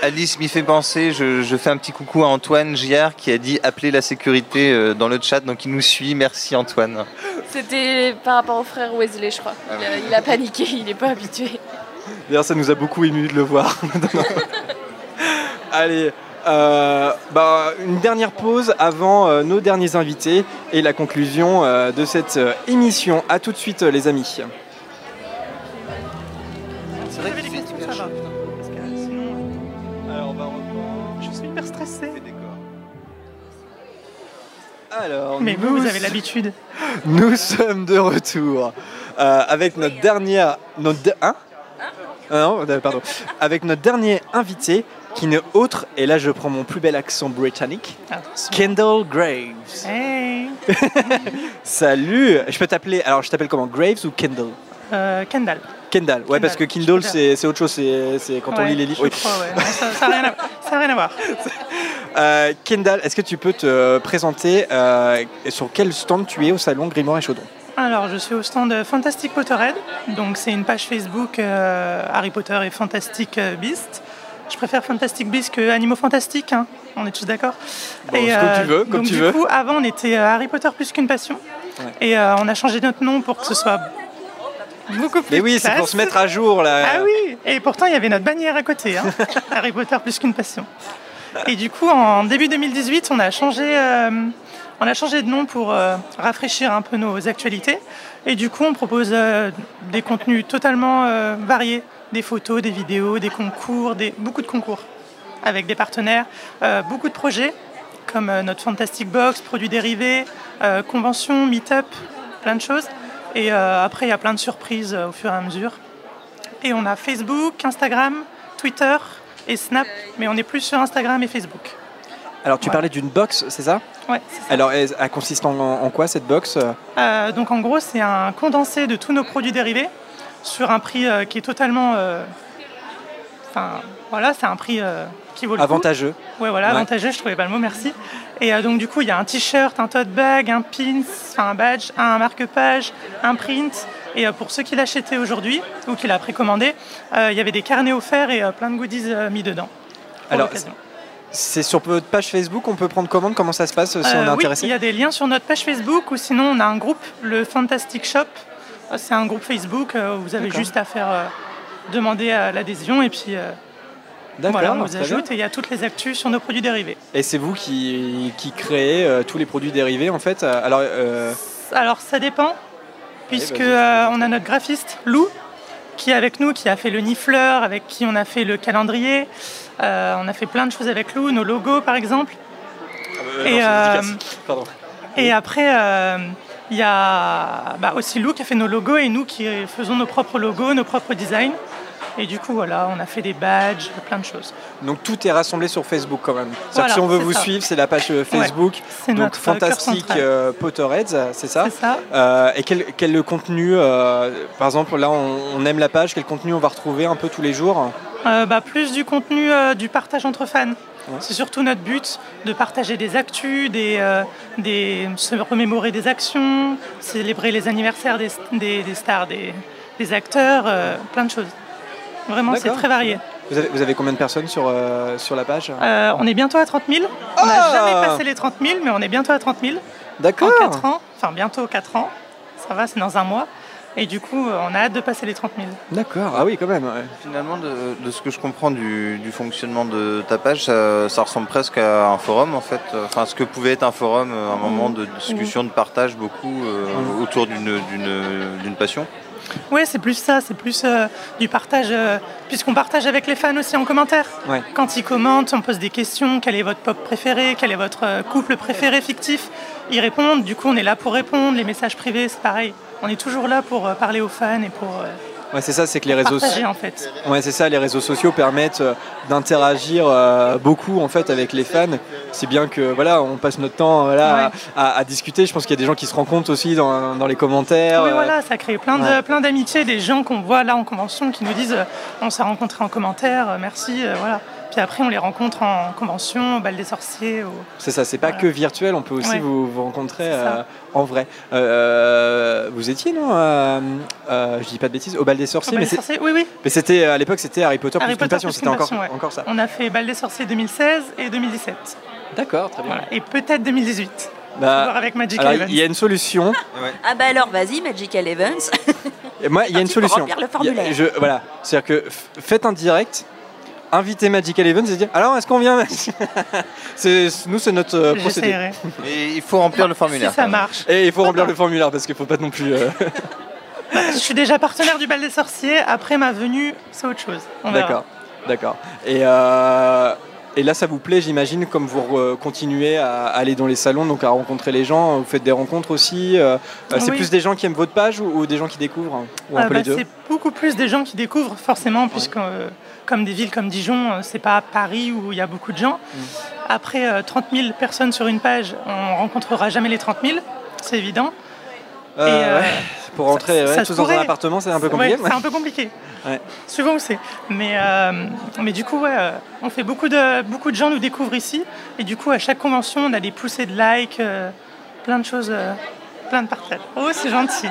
Alice m'y fait penser, je, je fais un petit coucou à Antoine Giard qui a dit appeler la sécurité euh, dans le chat, donc il nous suit, merci Antoine. C'était par rapport au frère Wesley, je crois. Ah il, a, il a paniqué, il n'est pas habitué. D'ailleurs, ça nous a beaucoup ému de le voir. *laughs* Allez, euh, bah, une dernière pause avant euh, nos derniers invités et la conclusion euh, de cette euh, émission. A tout de suite, les amis. Alors, Mais nous, vous, vous avez l'habitude. Nous sommes de retour euh, avec notre dernière. Notre de- hein? Ah non, euh, pardon. Avec notre dernier invité qui n'est autre, et là je prends mon plus bel accent britannique, Kendall Graves. Hey *laughs* Salut Je peux t'appeler. Alors je t'appelle comment? Graves ou Kendall? Euh, Kendall. Kendall, ouais, parce que Kindle c'est autre chose, c'est quand on lit les livres. je Oui. crois, ouais. Non, ça n'a rien, à- ça a rien à voir. *laughs* Euh, Kendall, est-ce que tu peux te présenter euh, sur quel stand tu es au salon Grimoire et Chaudron? Alors, je suis au stand Fantastic Potterhead. Donc, c'est une page Facebook euh, Harry Potter et Fantastic euh, Beast. Je préfère Fantastic Beast que Animaux Fantastiques. hein. On est tous d'accord Bon, Et, comme tu veux, comme donc, tu du veux. coup, avant, on était Harry Potter plus qu'une passion. Ouais. Et on a changé notre nom pour que ce soit *laughs* beaucoup plus Mais oui, c'est pour se mettre à jour là. Ah oui Et pourtant, il y avait notre bannière à côté. hein. *laughs* Harry Potter plus qu'une passion. Et du coup, en début 2018, on a changé, euh, on a changé de nom pour euh, rafraîchir un peu nos actualités. Et du coup, on propose euh, des contenus totalement variés. Des photos, des vidéos, des concours, des, beaucoup de concours avec des partenaires, beaucoup de projets comme notre Fantastic Box, produits dérivés, conventions, meet-up, plein de choses. Et euh, après, il y a plein de surprises euh, au fur et à mesure. Et on a Facebook, Instagram, Twitter et Snap, mais on est plus sur Instagram et Facebook. Alors tu parlais d'une box, c'est ça Ouais, Alors elle, elle consiste en, en quoi cette box? Euh, donc en gros, c'est un condensé de tous nos produits dérivés sur un prix euh, qui est totalement. euh, Enfin, voilà, c'est un prix qui vaut le coup. Avantageux. Ouais, voilà, Ouais. avantageux, je trouvais pas le mot, merci. Et euh, donc, du coup, il y a un t-shirt, un tote bag, un pins, un badge, un marque-page, un print. Et euh, pour ceux qui l'achetaient aujourd'hui ou qui l'a précommandé, euh, il y avait des carnets offerts et plein de goodies mis dedans. Alors, c'est sur votre page Facebook, on peut prendre commande, comment ça se passe si on est oui, intéressé il y a des liens sur notre page Facebook ou sinon on a un groupe, le Fantastic Shop. C'est un groupe Facebook où vous avez juste à faire demander l'adhésion et puis voilà, on vous ajoute et il y a toutes les actus sur nos produits dérivés. Et c'est vous qui, qui créez euh, tous les produits dérivés en fait Euh, Alors, euh, Alors ça dépend, puisque vas-y. euh, on a notre graphiste Lou qui est avec nous, qui a fait le nifleur, avec qui on a fait le calendrier. On a fait plein de choses avec Lou, nos logos par exemple. non, efficace. Pardon. Et après, il y a bah, aussi Lou qui a fait nos logos et nous qui faisons nos propres logos, nos propres designs. Et du coup, voilà, on a fait des badges, plein de choses. Donc tout est rassemblé sur Facebook quand même. Voilà, que si on veut vous ça. suivre, c'est la page euh, Facebook. c'est donc notre, euh, central. euh, Potterheads, c'est ça C'est ça. Euh, et quel, quel contenu euh, Par exemple, là, on, on aime la page. Quel contenu on va retrouver un peu tous les jours bah, plus du contenu du partage entre fans. C'est surtout notre but de partager des actus, des, euh, des, se remémorer des actions, célébrer les anniversaires des, des- des stars, des, des acteurs, euh, plein de choses. Vraiment, c'est très varié. vous avez, vous avez combien de personnes sur, euh, sur la page Euh, on est bientôt à 30 000. On n'a Ah jamais passé les 30 000, mais on est bientôt à 30 000. D'accord. En 4 ans. Enfin, bientôt 4 ans. Ça va, c'est dans un mois. Et du coup, euh, on a hâte de passer les 30 000. D'accord, ah oui, quand même. ouais. Finalement, de, de ce que je comprends du, du fonctionnement de ta page, ça, ça ressemble presque à un forum en fait. Enfin, ce que pouvait être un forum, un moment de discussion, de partage beaucoup euh, autour d'une- d'une d'une passion. Oui, c'est plus ça, c'est plus euh, du partage, euh, puisqu'on partage avec les fans aussi en commentaire. Ouais. Quand ils commentent, on pose des questions, quel est votre pop préféré, quel est votre euh, couple préféré fictif? Ils répondent, du coup on est là pour répondre, les messages privés c'est pareil. On est toujours là pour parler aux fans et pour Ouais, c'est ça, c'est que les réseaux partager en fait. Ouais, c'est ça, les réseaux sociaux permettent euh, d'interagir euh, beaucoup en fait avec les fans. C'est bien que voilà, on passe notre temps à, à- à discuter. Je pense qu'il y a des gens qui se rencontrent aussi dans, dans les commentaires. Oui, euh, voilà, ça crée plein de- ouais. plein d'amitiés, des gens qu'on voit là en convention qui nous disent on s'est rencontrés en commentaire, merci, voilà. Puis après on les rencontre en convention, au bal des sorciers. au- C'est ça, c'est pas que virtuel, on peut aussi Ouais. vous, vous rencontrer euh, en vrai. Euh, vous étiez, non euh, euh, Je dis pas de bêtises, au bal des sorciers, Au bal mais des sorciers, oui, oui. Mais c'était à l'époque, c'était Harry Potter Harry plus Potter passion, plus c'était encore, ouais. encore ça. On a fait Bal des sorciers 2016 et 2017. D'accord, très bien. Et peut-être 2018. Bah, avec Magic alors, Evans. il y a une solution. *laughs* Ah bah alors vas-y, Magical Events. Moi, il y a une solution. a- formulaire. je- voilà, c'est-à-dire que faites un direct, invitez Magical Events et dire alors est-ce qu'on vient *laughs* c'est, Nous, c'est notre euh, procédé. Et il faut remplir le formulaire. Si ça marche. Et il faut remplir le formulaire parce qu'il faut pas non plus. euh, *laughs* Je suis déjà partenaire du Bal des sorciers. Après ma venue, c'est autre chose. D'accord, d'accord. Et, euh, et là, ça vous plaît, j'imagine, comme vous continuez à aller dans les salons, donc à rencontrer les gens, vous faites des rencontres aussi. euh, c'est Oui. plus des gens qui aiment votre page ou, ou des gens qui découvrent Ou un peu bah, les deux c'est beaucoup plus des gens qui découvrent, forcément, puisque euh, comme des villes comme Dijon, euh, c'est pas Paris où il y a beaucoup de gens. Mm. Après euh, 30 000 personnes sur une page, on rencontrera jamais les 30 000, c'est évident. Euh, Et, euh, ouais, Pour rentrer ouais, tous dans un appartement, c'est un peu Ouais, compliqué. c'est un peu compliqué. Suivant où c'est. Mais, euh, mais du coup, ouais, euh, on fait beaucoup de, beaucoup de gens nous découvrent ici. Et du coup, à chaque convention, on a des poussées de likes, euh, plein de choses, euh, plein de partages. Oh, c'est gentil.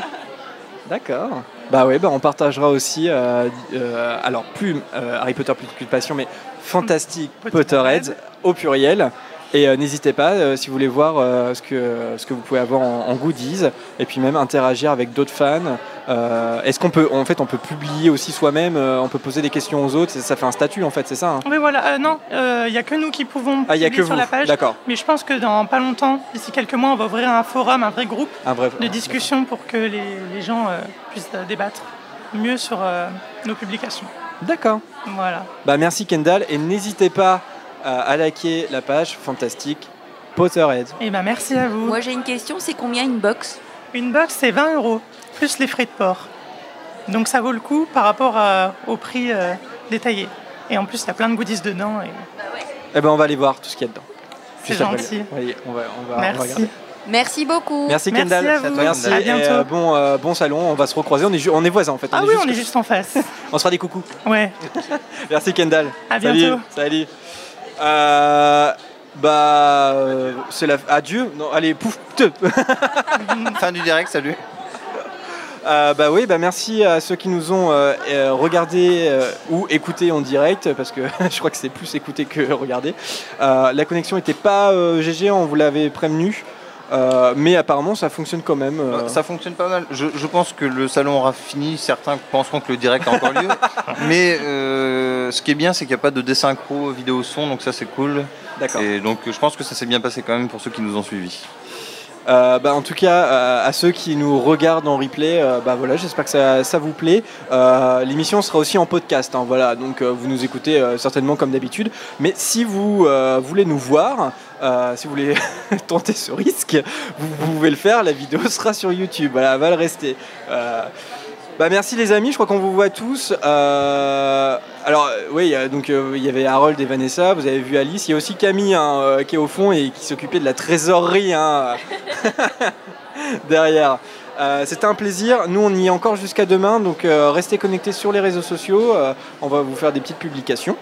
D'accord. Bah oui, bah on partagera aussi, euh, euh, alors plus euh, Harry Potter plus qu'une passion, mais Fantastic Potterheads au pluriel. Et n'hésitez pas, si vous voulez voir ce, que, ce que vous pouvez avoir en, en goodies, et puis même interagir avec d'autres fans. Euh, Est-ce qu'on peut, en fait, on peut publier aussi soi-même, euh, on peut poser des questions aux autres, ça- ça fait un statut en fait, c'est ça hein? Oui, voilà. Euh, non, il n'y a que nous qui pouvons Ah, y a publier que sur vous. la page. D'accord. Mais je pense que dans pas longtemps, d'ici quelques mois, on va ouvrir un forum, un vrai groupe Un vrai- de discussion pour que les, les gens euh, puissent débattre mieux sur euh, nos publications. D'accord. Voilà. Bah merci Kendall, et n'hésitez pas à, liker la page Fantastic Potterhead. Et ben merci à vous. Moi j'ai une question, c'est combien une box? Une box, c'est 20 euros, plus les frais de port. Donc ça vaut le coup par rapport à- au prix euh, détaillé. Et en plus, il y a plein de goodies dedans. Et... Eh ben on va aller voir tout ce qu'il y a dedans. C'est gentil. Oui, on va, on va, on va Merci. regarder. Merci beaucoup. Merci Kendall. à vous. Merci. À et, bientôt. euh, bon, euh, bon salon, on va se recroiser. On est, on est voisins en fait. Ah oui, juste- on est juste en face. *laughs* On se fera des coucous. Ouais. *laughs* Merci Kendall. À Salut. bientôt. Salut. Euh, bah, euh, c'est la. Adieu. Non, allez, pouf. te. *laughs* fin du direct, salut. Euh, bah oui, bah merci à ceux qui nous ont euh, euh, regardé euh, ou écouté en direct, parce que *laughs* je crois que c'est plus écouté que regarder. Euh, la connexion n'était pas GG, on vous l'avait prévenu, mais apparemment ça fonctionne quand même. Ça fonctionne pas mal. Je, je pense que le salon aura fini. Certains penseront que le direct a encore lieu. *laughs* Mais ce qui est bien, c'est qu'il n'y a pas de désynchro vidéo son, donc ça c'est cool. D'accord. Et donc je pense que ça s'est bien passé quand même pour ceux qui nous ont suivis. Euh, bah, en tout cas, euh, à ceux qui nous regardent en replay, euh, bah, voilà, j'espère que ça, vous plaît. L'émission sera aussi en podcast, hein, voilà, donc vous nous écoutez certainement comme d'habitude. Mais si vous voulez nous voir, si vous voulez *laughs* tenter ce risque, vous, vous pouvez le faire. La vidéo *laughs* sera sur YouTube, voilà, elle va le rester. Bah, merci les amis, je crois qu'on vous voit tous. Euh, alors euh, oui, donc euh, il y avait Harold et Vanessa, vous avez vu Alice, il y a aussi Camille hein, qui est au fond et qui s'occupait de la trésorerie hein, *laughs* derrière. C'était un plaisir, nous on y est encore jusqu'à demain, donc restez connectés sur les réseaux sociaux, on va vous faire des petites publications.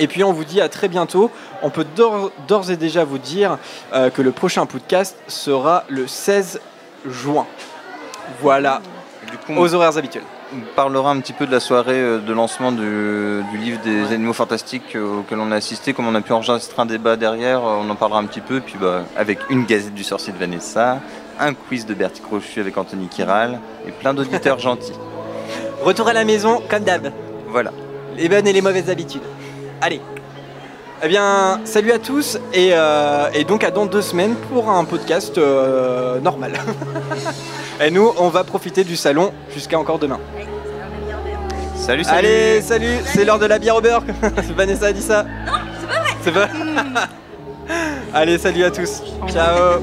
Et puis on vous dit à très bientôt. On peut d'or- d'ores et déjà vous dire que le prochain podcast sera le 16 juin. Voilà, aux horaires habituels. On parlera un petit peu de la soirée euh, de lancement du, du livre des animaux fantastiques euh, auquel on a assisté. Comme on a pu enregistrer un débat derrière, euh, on en parlera un petit peu. Puis bah, avec une gazette du sorcier de Vanessa, un quiz de Bertie Crochu avec Anthony Kiral et plein d'auditeurs *laughs* gentils. Retour à la maison, comme d'hab. Voilà. Les bonnes et les mauvaises habitudes. Allez. Eh bien, salut à tous et, euh, et donc à dans deux semaines pour un podcast euh, normal. *laughs* et nous, on va profiter du salon jusqu'à encore demain. Salut, salut. Allez, salut, c'est l'heure de la bière au beurre. *laughs* Vanessa a dit ça. Non, c'est pas vrai. C'est pas. *laughs* Allez, salut à tous. Ciao.